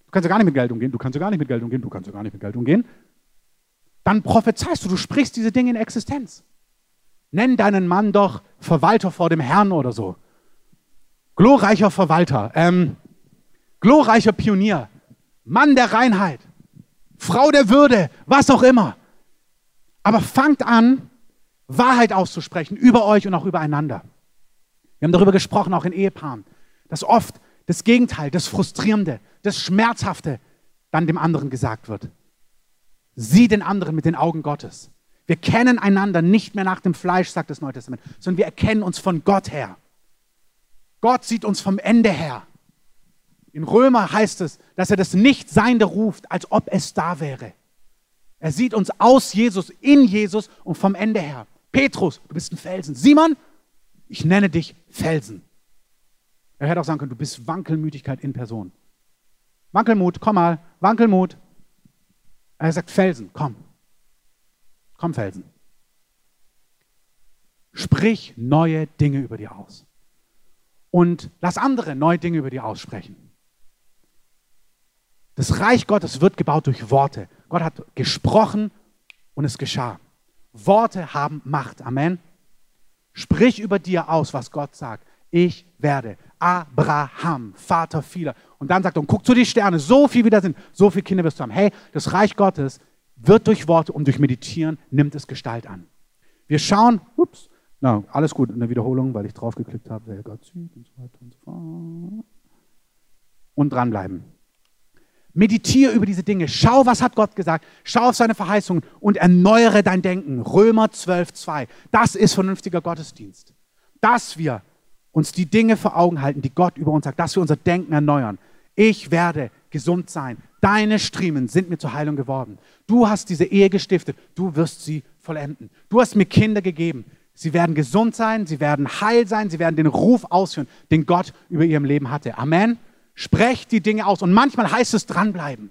du kannst ja gar nicht mit Geld umgehen, du kannst ja gar nicht mit Geld umgehen, du kannst ja gar nicht mit Geld umgehen, dann prophezeist du, du sprichst diese Dinge in Existenz. Nenn deinen Mann doch Verwalter vor dem Herrn oder so. Glorreicher Verwalter, ähm, glorreicher Pionier, Mann der Reinheit, Frau der Würde, was auch immer. Aber fangt an, Wahrheit auszusprechen über euch und auch übereinander. Wir haben darüber gesprochen, auch in Ehepaaren, dass oft das Gegenteil, das Frustrierende, das Schmerzhafte dann dem anderen gesagt wird. Sieh den anderen mit den Augen Gottes. Wir kennen einander nicht mehr nach dem Fleisch, sagt das Neue Testament, sondern wir erkennen uns von Gott her. Gott sieht uns vom Ende her. In Römer heißt es, dass er das Nichtseinende ruft, als ob es da wäre. Er sieht uns aus Jesus, in Jesus und vom Ende her. Petrus, du bist ein Felsen. Simon, ich nenne dich Felsen. Er hätte auch sagen können, du bist Wankelmütigkeit in Person. Wankelmut, komm mal, Wankelmut. Er sagt Felsen, komm. Komm, Felsen. Sprich neue Dinge über dir aus. Und lass andere neue Dinge über dir aussprechen. Das Reich Gottes wird gebaut durch Worte. Gott hat gesprochen und es geschah. Worte haben Macht. Amen. Sprich über dir aus, was Gott sagt. Ich werde Abraham, Vater vieler. Und dann sagt er, und guck zu die Sterne, so viel wie da sind, so viele Kinder wirst du haben. Hey, das Reich Gottes wird durch Worte und durch Meditieren nimmt es Gestalt an. Wir schauen, ups, na, alles gut in der Wiederholung, weil ich draufgeklickt habe, wer Gott und so weiter und so fort. Und dranbleiben. Meditiere über diese Dinge. Schau, was hat Gott gesagt. Schau auf seine Verheißungen und erneuere dein Denken. Römer 12, 2. Das ist vernünftiger Gottesdienst. Dass wir uns die Dinge vor Augen halten, die Gott über uns sagt, dass wir unser Denken erneuern. Ich werde gesund sein. Deine Striemen sind mir zur Heilung geworden. Du hast diese Ehe gestiftet. Du wirst sie vollenden. Du hast mir Kinder gegeben. Sie werden gesund sein, sie werden heil sein, sie werden den Ruf ausführen, den Gott über ihrem Leben hatte. Amen. Sprecht die Dinge aus. Und manchmal heißt es dranbleiben.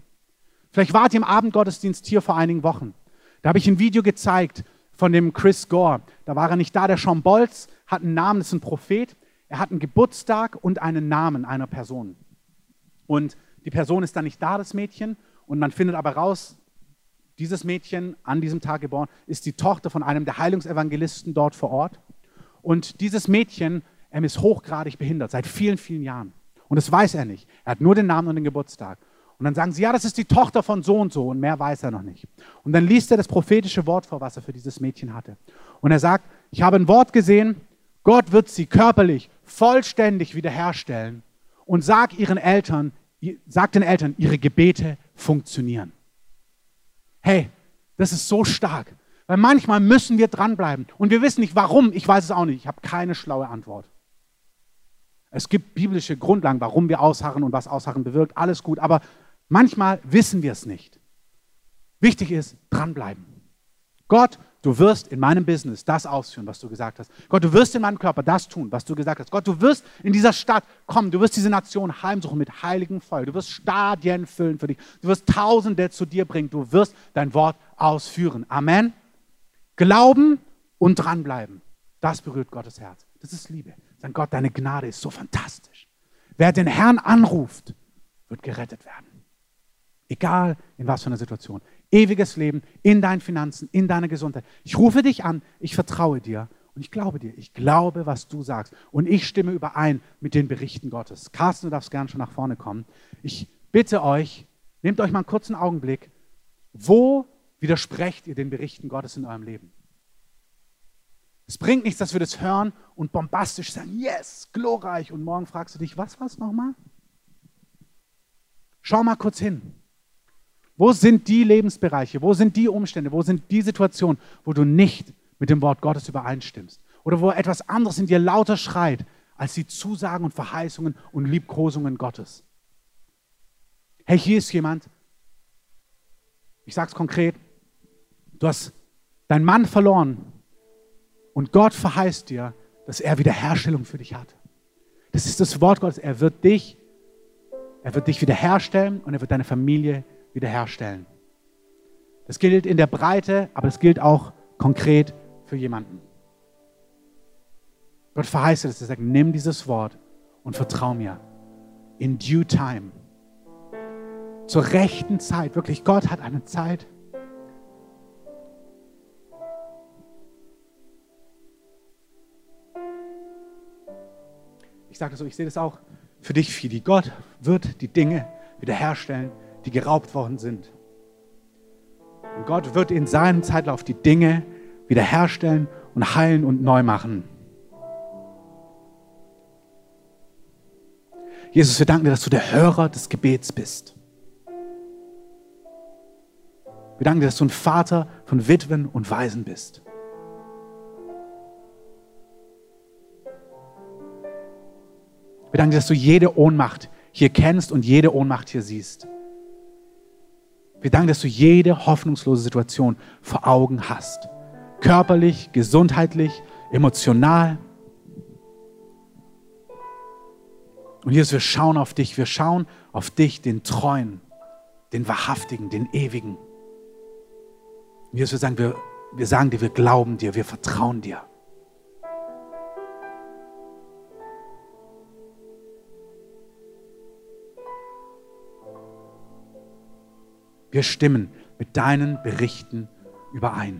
Vielleicht wart ihr im Abendgottesdienst hier vor einigen Wochen. Da habe ich ein Video gezeigt von dem Chris Gore. Da war er nicht da. Der Sean Bolz hat einen Namen, das ist ein Prophet. Er hat einen Geburtstag und einen Namen einer Person. Und die Person ist dann nicht da, das Mädchen, und man findet aber raus, dieses Mädchen, an diesem Tag geboren, ist die Tochter von einem der Heilungsevangelisten dort vor Ort. Und dieses Mädchen ähm, ist hochgradig behindert, seit vielen, vielen Jahren. Und das weiß er nicht. Er hat nur den Namen und den Geburtstag. Und dann sagen sie, ja, das ist die Tochter von so und so und mehr weiß er noch nicht. Und dann liest er das prophetische Wort vor, was er für dieses Mädchen hatte. Und er sagt, ich habe ein Wort gesehen, Gott wird sie körperlich vollständig wiederherstellen und sag ihren Eltern, sagt den Eltern, ihre Gebete funktionieren. Hey, das ist so stark. Weil manchmal müssen wir dranbleiben. Und wir wissen nicht warum. Ich weiß es auch nicht. Ich habe keine schlaue Antwort. Es gibt biblische Grundlagen, warum wir ausharren und was Ausharren bewirkt. Alles gut. Aber manchmal wissen wir es nicht. Wichtig ist, dranbleiben. Gott Du wirst in meinem Business das ausführen, was du gesagt hast. Gott, du wirst in meinem Körper das tun, was du gesagt hast. Gott, du wirst in dieser Stadt kommen. Du wirst diese Nation heimsuchen mit heiligem Feuer. Du wirst Stadien füllen für dich. Du wirst Tausende zu dir bringen. Du wirst dein Wort ausführen. Amen. Glauben und dranbleiben. Das berührt Gottes Herz. Das ist Liebe. Sein Gott, deine Gnade ist so fantastisch. Wer den Herrn anruft, wird gerettet werden. Egal in was für einer Situation ewiges Leben in deinen Finanzen, in deiner Gesundheit. Ich rufe dich an, ich vertraue dir und ich glaube dir. Ich glaube, was du sagst. Und ich stimme überein mit den Berichten Gottes. Carsten, du darfst gern schon nach vorne kommen. Ich bitte euch, nehmt euch mal einen kurzen Augenblick. Wo widersprecht ihr den Berichten Gottes in eurem Leben? Es bringt nichts, dass wir das hören und bombastisch sagen, yes, glorreich. Und morgen fragst du dich, was war es nochmal? Schau mal kurz hin. Wo sind die Lebensbereiche, wo sind die Umstände, wo sind die Situationen, wo du nicht mit dem Wort Gottes übereinstimmst? Oder wo etwas anderes in dir lauter schreit als die Zusagen und Verheißungen und Liebkosungen Gottes? Hey, hier ist jemand, ich sage es konkret, du hast deinen Mann verloren und Gott verheißt dir, dass er Wiederherstellung für dich hat. Das ist das Wort Gottes. Er wird dich, er wird dich wiederherstellen und er wird deine Familie wiederherstellen. Das gilt in der Breite, aber es gilt auch konkret für jemanden. Gott verheißt es, er sagt, nimm dieses Wort und vertrau mir. In due time. Zur rechten Zeit. Wirklich, Gott hat eine Zeit. Ich sage das so, ich sehe das auch für dich, Fidi. Gott wird die Dinge wiederherstellen, die geraubt worden sind. Und Gott wird in seinem Zeitlauf die Dinge wiederherstellen und heilen und neu machen. Jesus, wir danken dir, dass du der Hörer des Gebets bist. Wir danken dir, dass du ein Vater von Witwen und Waisen bist. Wir danken dir, dass du jede Ohnmacht hier kennst und jede Ohnmacht hier siehst. Wir danken, dass du jede hoffnungslose Situation vor Augen hast. Körperlich, gesundheitlich, emotional. Und Jesus, wir schauen auf dich, wir schauen auf dich, den Treuen, den Wahrhaftigen, den Ewigen. Und Jesus, wir sagen, wir, wir sagen dir, wir glauben dir, wir vertrauen dir. Wir stimmen mit deinen Berichten überein.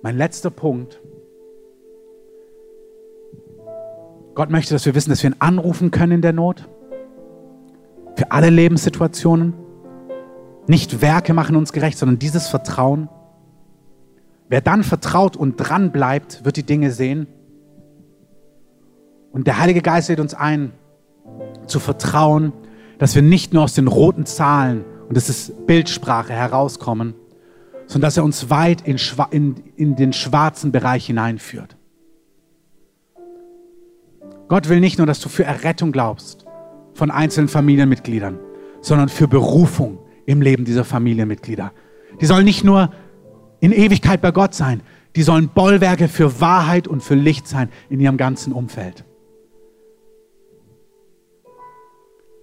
Mein letzter Punkt. Gott möchte, dass wir wissen, dass wir ihn anrufen können in der Not. Für alle Lebenssituationen. Nicht Werke machen uns gerecht, sondern dieses Vertrauen. Wer dann vertraut und dran bleibt, wird die Dinge sehen. Und der Heilige Geist lädt uns ein, zu vertrauen, dass wir nicht nur aus den roten Zahlen, und das ist Bildsprache, herauskommen, sondern dass er uns weit in, in, in den schwarzen Bereich hineinführt. Gott will nicht nur, dass du für Errettung glaubst von einzelnen Familienmitgliedern, sondern für Berufung im Leben dieser Familienmitglieder. Die sollen nicht nur in Ewigkeit bei Gott sein, die sollen Bollwerke für Wahrheit und für Licht sein in ihrem ganzen Umfeld.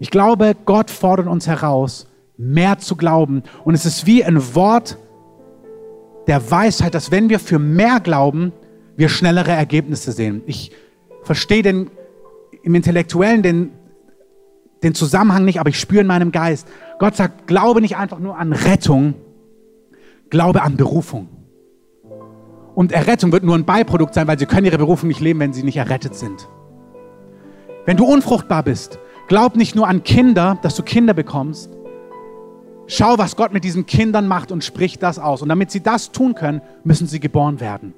Ich glaube, Gott fordert uns heraus, mehr zu glauben. Und es ist wie ein Wort der Weisheit, dass wenn wir für mehr glauben, wir schnellere Ergebnisse sehen. Ich verstehe den, im Intellektuellen den, den Zusammenhang nicht, aber ich spüre in meinem Geist. Gott sagt, glaube nicht einfach nur an Rettung, glaube an Berufung. Und Errettung wird nur ein Beiprodukt sein, weil sie können ihre Berufung nicht leben, wenn sie nicht errettet sind. Wenn du unfruchtbar bist, glaub nicht nur an Kinder, dass du Kinder bekommst. Schau, was Gott mit diesen Kindern macht und sprich das aus. Und damit sie das tun können, müssen sie geboren werden.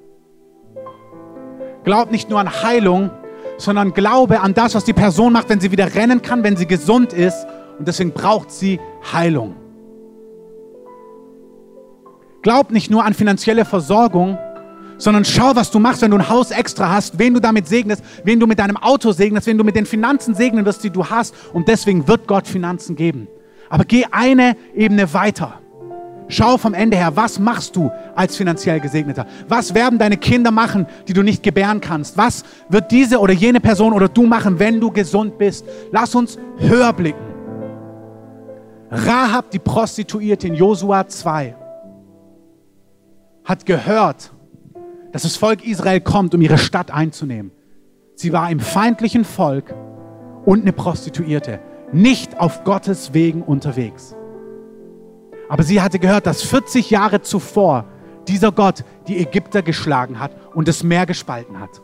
Glaub nicht nur an Heilung, sondern glaube an das, was die Person macht, wenn sie wieder rennen kann, wenn sie gesund ist. Und deswegen braucht sie Heilung. Glaub nicht nur an finanzielle Versorgung, sondern schau, was du machst, wenn du ein Haus extra hast, wen du damit segnest, wen du mit deinem Auto segnest, wen du mit den Finanzen segnen wirst, die du hast. Und deswegen wird Gott Finanzen geben. Aber geh eine Ebene weiter. Schau vom Ende her, was machst du als finanziell Gesegneter? Was werden deine Kinder machen, die du nicht gebären kannst? Was wird diese oder jene Person oder du machen, wenn du gesund bist? Lass uns höher blicken. Rahab, die Prostituierte in Josua 2, hat gehört, dass das Volk Israel kommt, um ihre Stadt einzunehmen. Sie war im feindlichen Volk und eine Prostituierte, nicht auf Gottes Wegen unterwegs. Aber sie hatte gehört, dass 40 Jahre zuvor dieser Gott die Ägypter geschlagen hat und das Meer gespalten hat.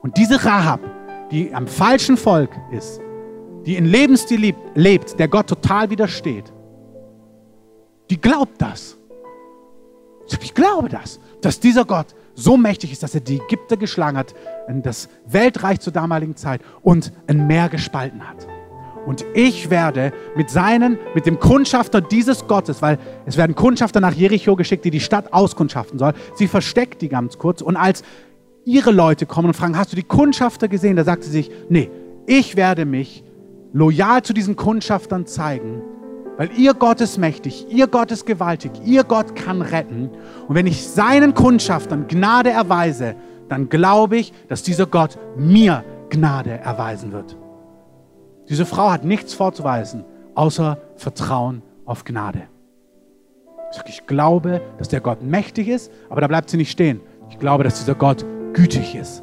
Und diese Rahab, die am falschen Volk ist, die in Lebensstil lebt, der Gott total widersteht, die glaubt das. Ich glaube das dass dieser Gott so mächtig ist, dass er die Ägypter geschlagen hat, das Weltreich zur damaligen Zeit und ein Meer gespalten hat. Und ich werde mit seinen, mit dem Kundschafter dieses Gottes, weil es werden Kundschafter nach Jericho geschickt, die die Stadt auskundschaften sollen. Sie versteckt die ganz kurz. Und als ihre Leute kommen und fragen, hast du die Kundschafter gesehen? Da sagt sie sich, nee, ich werde mich loyal zu diesen Kundschaftern zeigen weil ihr Gott ist mächtig, ihr Gott ist gewaltig, ihr Gott kann retten. Und wenn ich seinen Kundschaftern Gnade erweise, dann glaube ich, dass dieser Gott mir Gnade erweisen wird. Diese Frau hat nichts vorzuweisen, außer Vertrauen auf Gnade. Ich sage, ich glaube, dass der Gott mächtig ist, aber da bleibt sie nicht stehen. Ich glaube, dass dieser Gott gütig ist.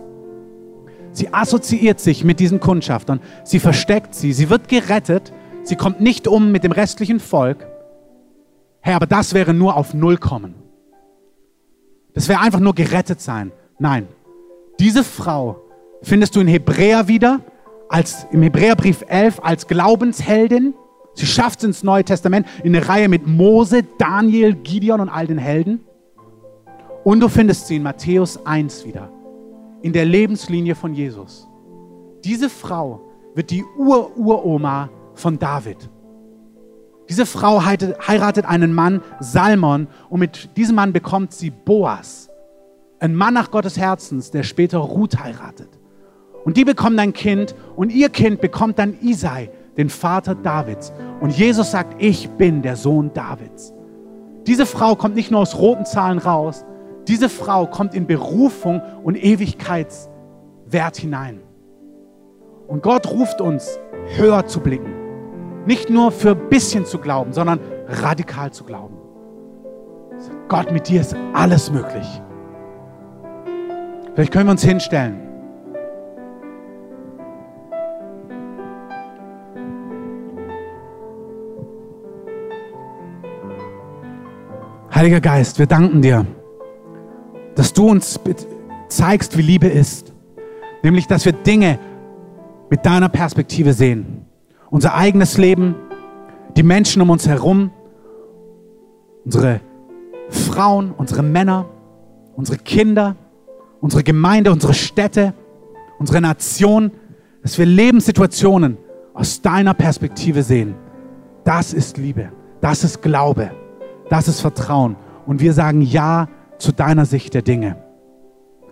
Sie assoziiert sich mit diesen Kundschaftern, sie versteckt sie, sie wird gerettet, Sie kommt nicht um mit dem restlichen Volk. Herr, aber das wäre nur auf Null kommen. Das wäre einfach nur gerettet sein. Nein, diese Frau findest du in Hebräer wieder, als, im Hebräerbrief 11 als Glaubensheldin. Sie schafft es ins Neue Testament in eine Reihe mit Mose, Daniel, Gideon und all den Helden. Und du findest sie in Matthäus 1 wieder, in der Lebenslinie von Jesus. Diese Frau wird die Ur-Uroma von David. Diese Frau heiratet einen Mann, Salmon, und mit diesem Mann bekommt sie Boas, ein Mann nach Gottes Herzens, der später Ruth heiratet. Und die bekommen ein Kind und ihr Kind bekommt dann Isai, den Vater Davids. Und Jesus sagt, ich bin der Sohn Davids. Diese Frau kommt nicht nur aus roten Zahlen raus, diese Frau kommt in Berufung und Ewigkeitswert hinein. Und Gott ruft uns, höher zu blicken nicht nur für ein bisschen zu glauben, sondern radikal zu glauben. Gott, mit dir ist alles möglich. Vielleicht können wir uns hinstellen. Heiliger Geist, wir danken dir, dass du uns zeigst, wie Liebe ist. Nämlich, dass wir Dinge mit deiner Perspektive sehen unser eigenes Leben, die Menschen um uns herum, unsere Frauen, unsere Männer, unsere Kinder, unsere Gemeinde, unsere Städte, unsere Nation, dass wir Lebenssituationen aus deiner Perspektive sehen. Das ist Liebe, das ist Glaube, das ist Vertrauen. Und wir sagen Ja zu deiner Sicht der Dinge.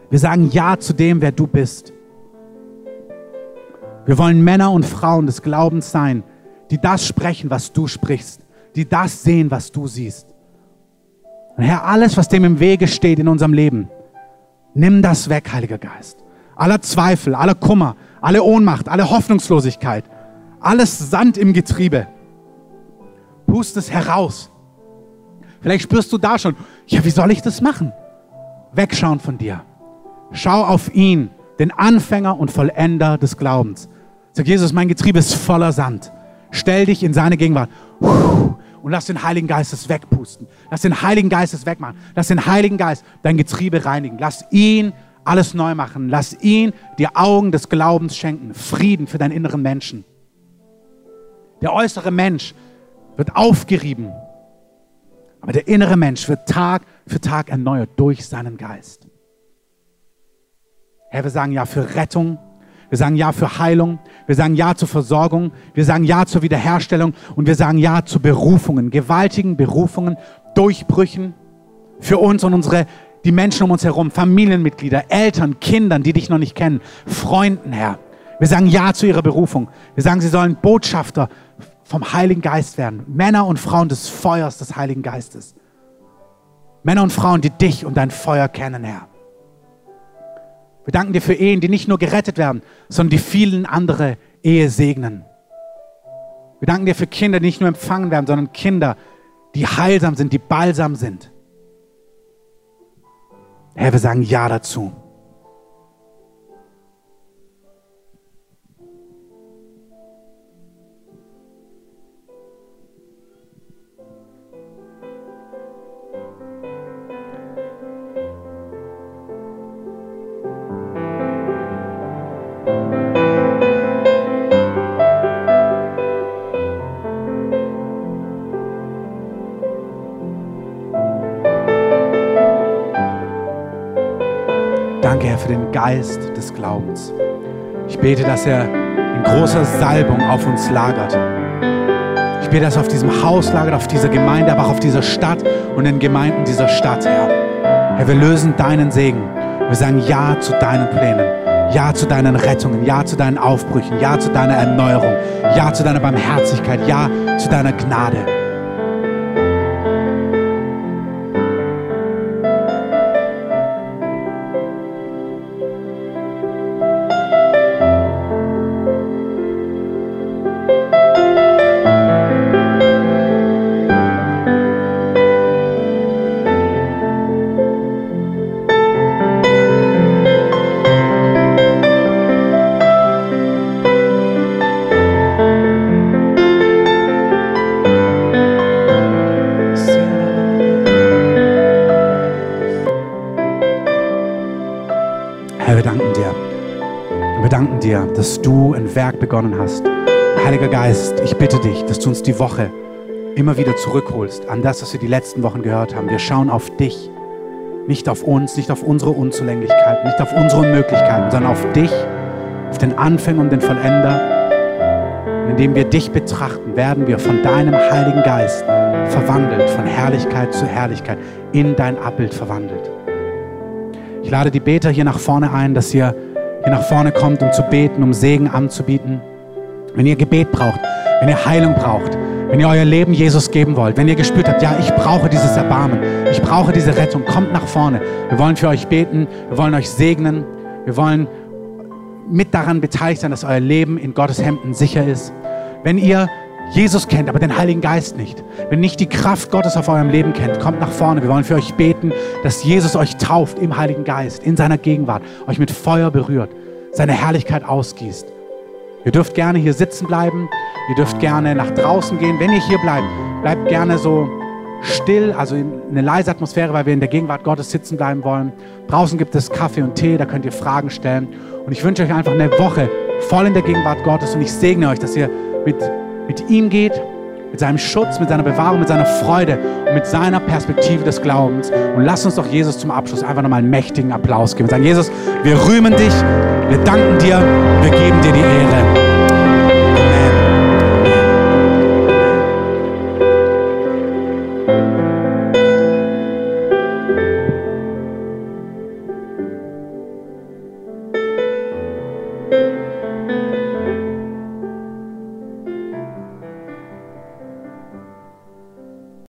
Wir sagen Ja zu dem, wer du bist. Wir wollen Männer und Frauen des Glaubens sein, die das sprechen, was du sprichst, die das sehen, was du siehst. Und Herr, alles, was dem im Wege steht in unserem Leben, nimm das weg, Heiliger Geist. Aller Zweifel, aller Kummer, alle Ohnmacht, alle Hoffnungslosigkeit, alles Sand im Getriebe. Pust es heraus. Vielleicht spürst du da schon, ja, wie soll ich das machen? wegschauen von dir. Schau auf ihn, den Anfänger und Vollender des Glaubens. Sag Jesus, mein Getriebe ist voller Sand. Stell dich in seine Gegenwart und lass den Heiligen Geist es wegpusten. Lass den Heiligen Geist es wegmachen. Lass den Heiligen Geist dein Getriebe reinigen. Lass ihn alles neu machen. Lass ihn dir Augen des Glaubens schenken. Frieden für deinen inneren Menschen. Der äußere Mensch wird aufgerieben. Aber der innere Mensch wird Tag für Tag erneuert durch seinen Geist. Herr, wir sagen ja für Rettung. Wir sagen Ja für Heilung. Wir sagen Ja zur Versorgung. Wir sagen Ja zur Wiederherstellung. Und wir sagen Ja zu Berufungen, gewaltigen Berufungen, Durchbrüchen für uns und unsere, die Menschen um uns herum, Familienmitglieder, Eltern, Kindern, die dich noch nicht kennen, Freunden, Herr. Wir sagen Ja zu ihrer Berufung. Wir sagen, sie sollen Botschafter vom Heiligen Geist werden. Männer und Frauen des Feuers des Heiligen Geistes. Männer und Frauen, die dich und dein Feuer kennen, Herr. Wir danken dir für Ehen, die nicht nur gerettet werden, sondern die vielen andere Ehe segnen. Wir danken dir für Kinder, die nicht nur empfangen werden, sondern Kinder, die heilsam sind, die balsam sind. Herr, wir sagen Ja dazu. Für den Geist des Glaubens. Ich bete, dass er in großer Salbung auf uns lagert. Ich bete, dass er auf diesem Haus lagert, auf dieser Gemeinde, aber auch auf dieser Stadt und den Gemeinden dieser Stadt, Herr. Herr, wir lösen deinen Segen. Wir sagen Ja zu deinen Plänen. Ja zu deinen Rettungen, ja zu deinen Aufbrüchen, ja zu deiner Erneuerung, ja zu deiner Barmherzigkeit, ja zu deiner Gnade. Begonnen hast. Heiliger Geist, ich bitte dich, dass du uns die Woche immer wieder zurückholst an das, was wir die letzten Wochen gehört haben. Wir schauen auf dich, nicht auf uns, nicht auf unsere Unzulänglichkeiten, nicht auf unsere Unmöglichkeiten, sondern auf dich, auf den Anfänger und den Vollender. Und indem wir dich betrachten, werden wir von deinem Heiligen Geist verwandelt, von Herrlichkeit zu Herrlichkeit, in dein Abbild verwandelt. Ich lade die Beter hier nach vorne ein, dass ihr hier nach vorne kommt, um zu beten, um Segen anzubieten. Wenn ihr Gebet braucht, wenn ihr Heilung braucht, wenn ihr euer Leben Jesus geben wollt, wenn ihr gespürt habt, ja, ich brauche dieses Erbarmen, ich brauche diese Rettung, kommt nach vorne. Wir wollen für euch beten, wir wollen euch segnen, wir wollen mit daran beteiligt sein, dass euer Leben in Gottes Hemden sicher ist. Wenn ihr Jesus kennt, aber den Heiligen Geist nicht, wenn nicht die Kraft Gottes auf eurem Leben kennt, kommt nach vorne. Wir wollen für euch beten, dass Jesus euch tauft im Heiligen Geist, in seiner Gegenwart, euch mit Feuer berührt, seine Herrlichkeit ausgießt. Ihr dürft gerne hier sitzen bleiben, ihr dürft gerne nach draußen gehen. Wenn ihr hier bleibt, bleibt gerne so still, also in eine leise Atmosphäre, weil wir in der Gegenwart Gottes sitzen bleiben wollen. Draußen gibt es Kaffee und Tee, da könnt ihr Fragen stellen. Und ich wünsche euch einfach eine Woche voll in der Gegenwart Gottes und ich segne euch, dass ihr mit, mit ihm geht, mit seinem Schutz, mit seiner Bewahrung, mit seiner Freude und mit seiner Perspektive des Glaubens. Und lasst uns doch Jesus zum Abschluss einfach nochmal einen mächtigen Applaus geben. Und sagen, Jesus, wir rühmen dich, wir danken dir, wir geben dir die Ehre.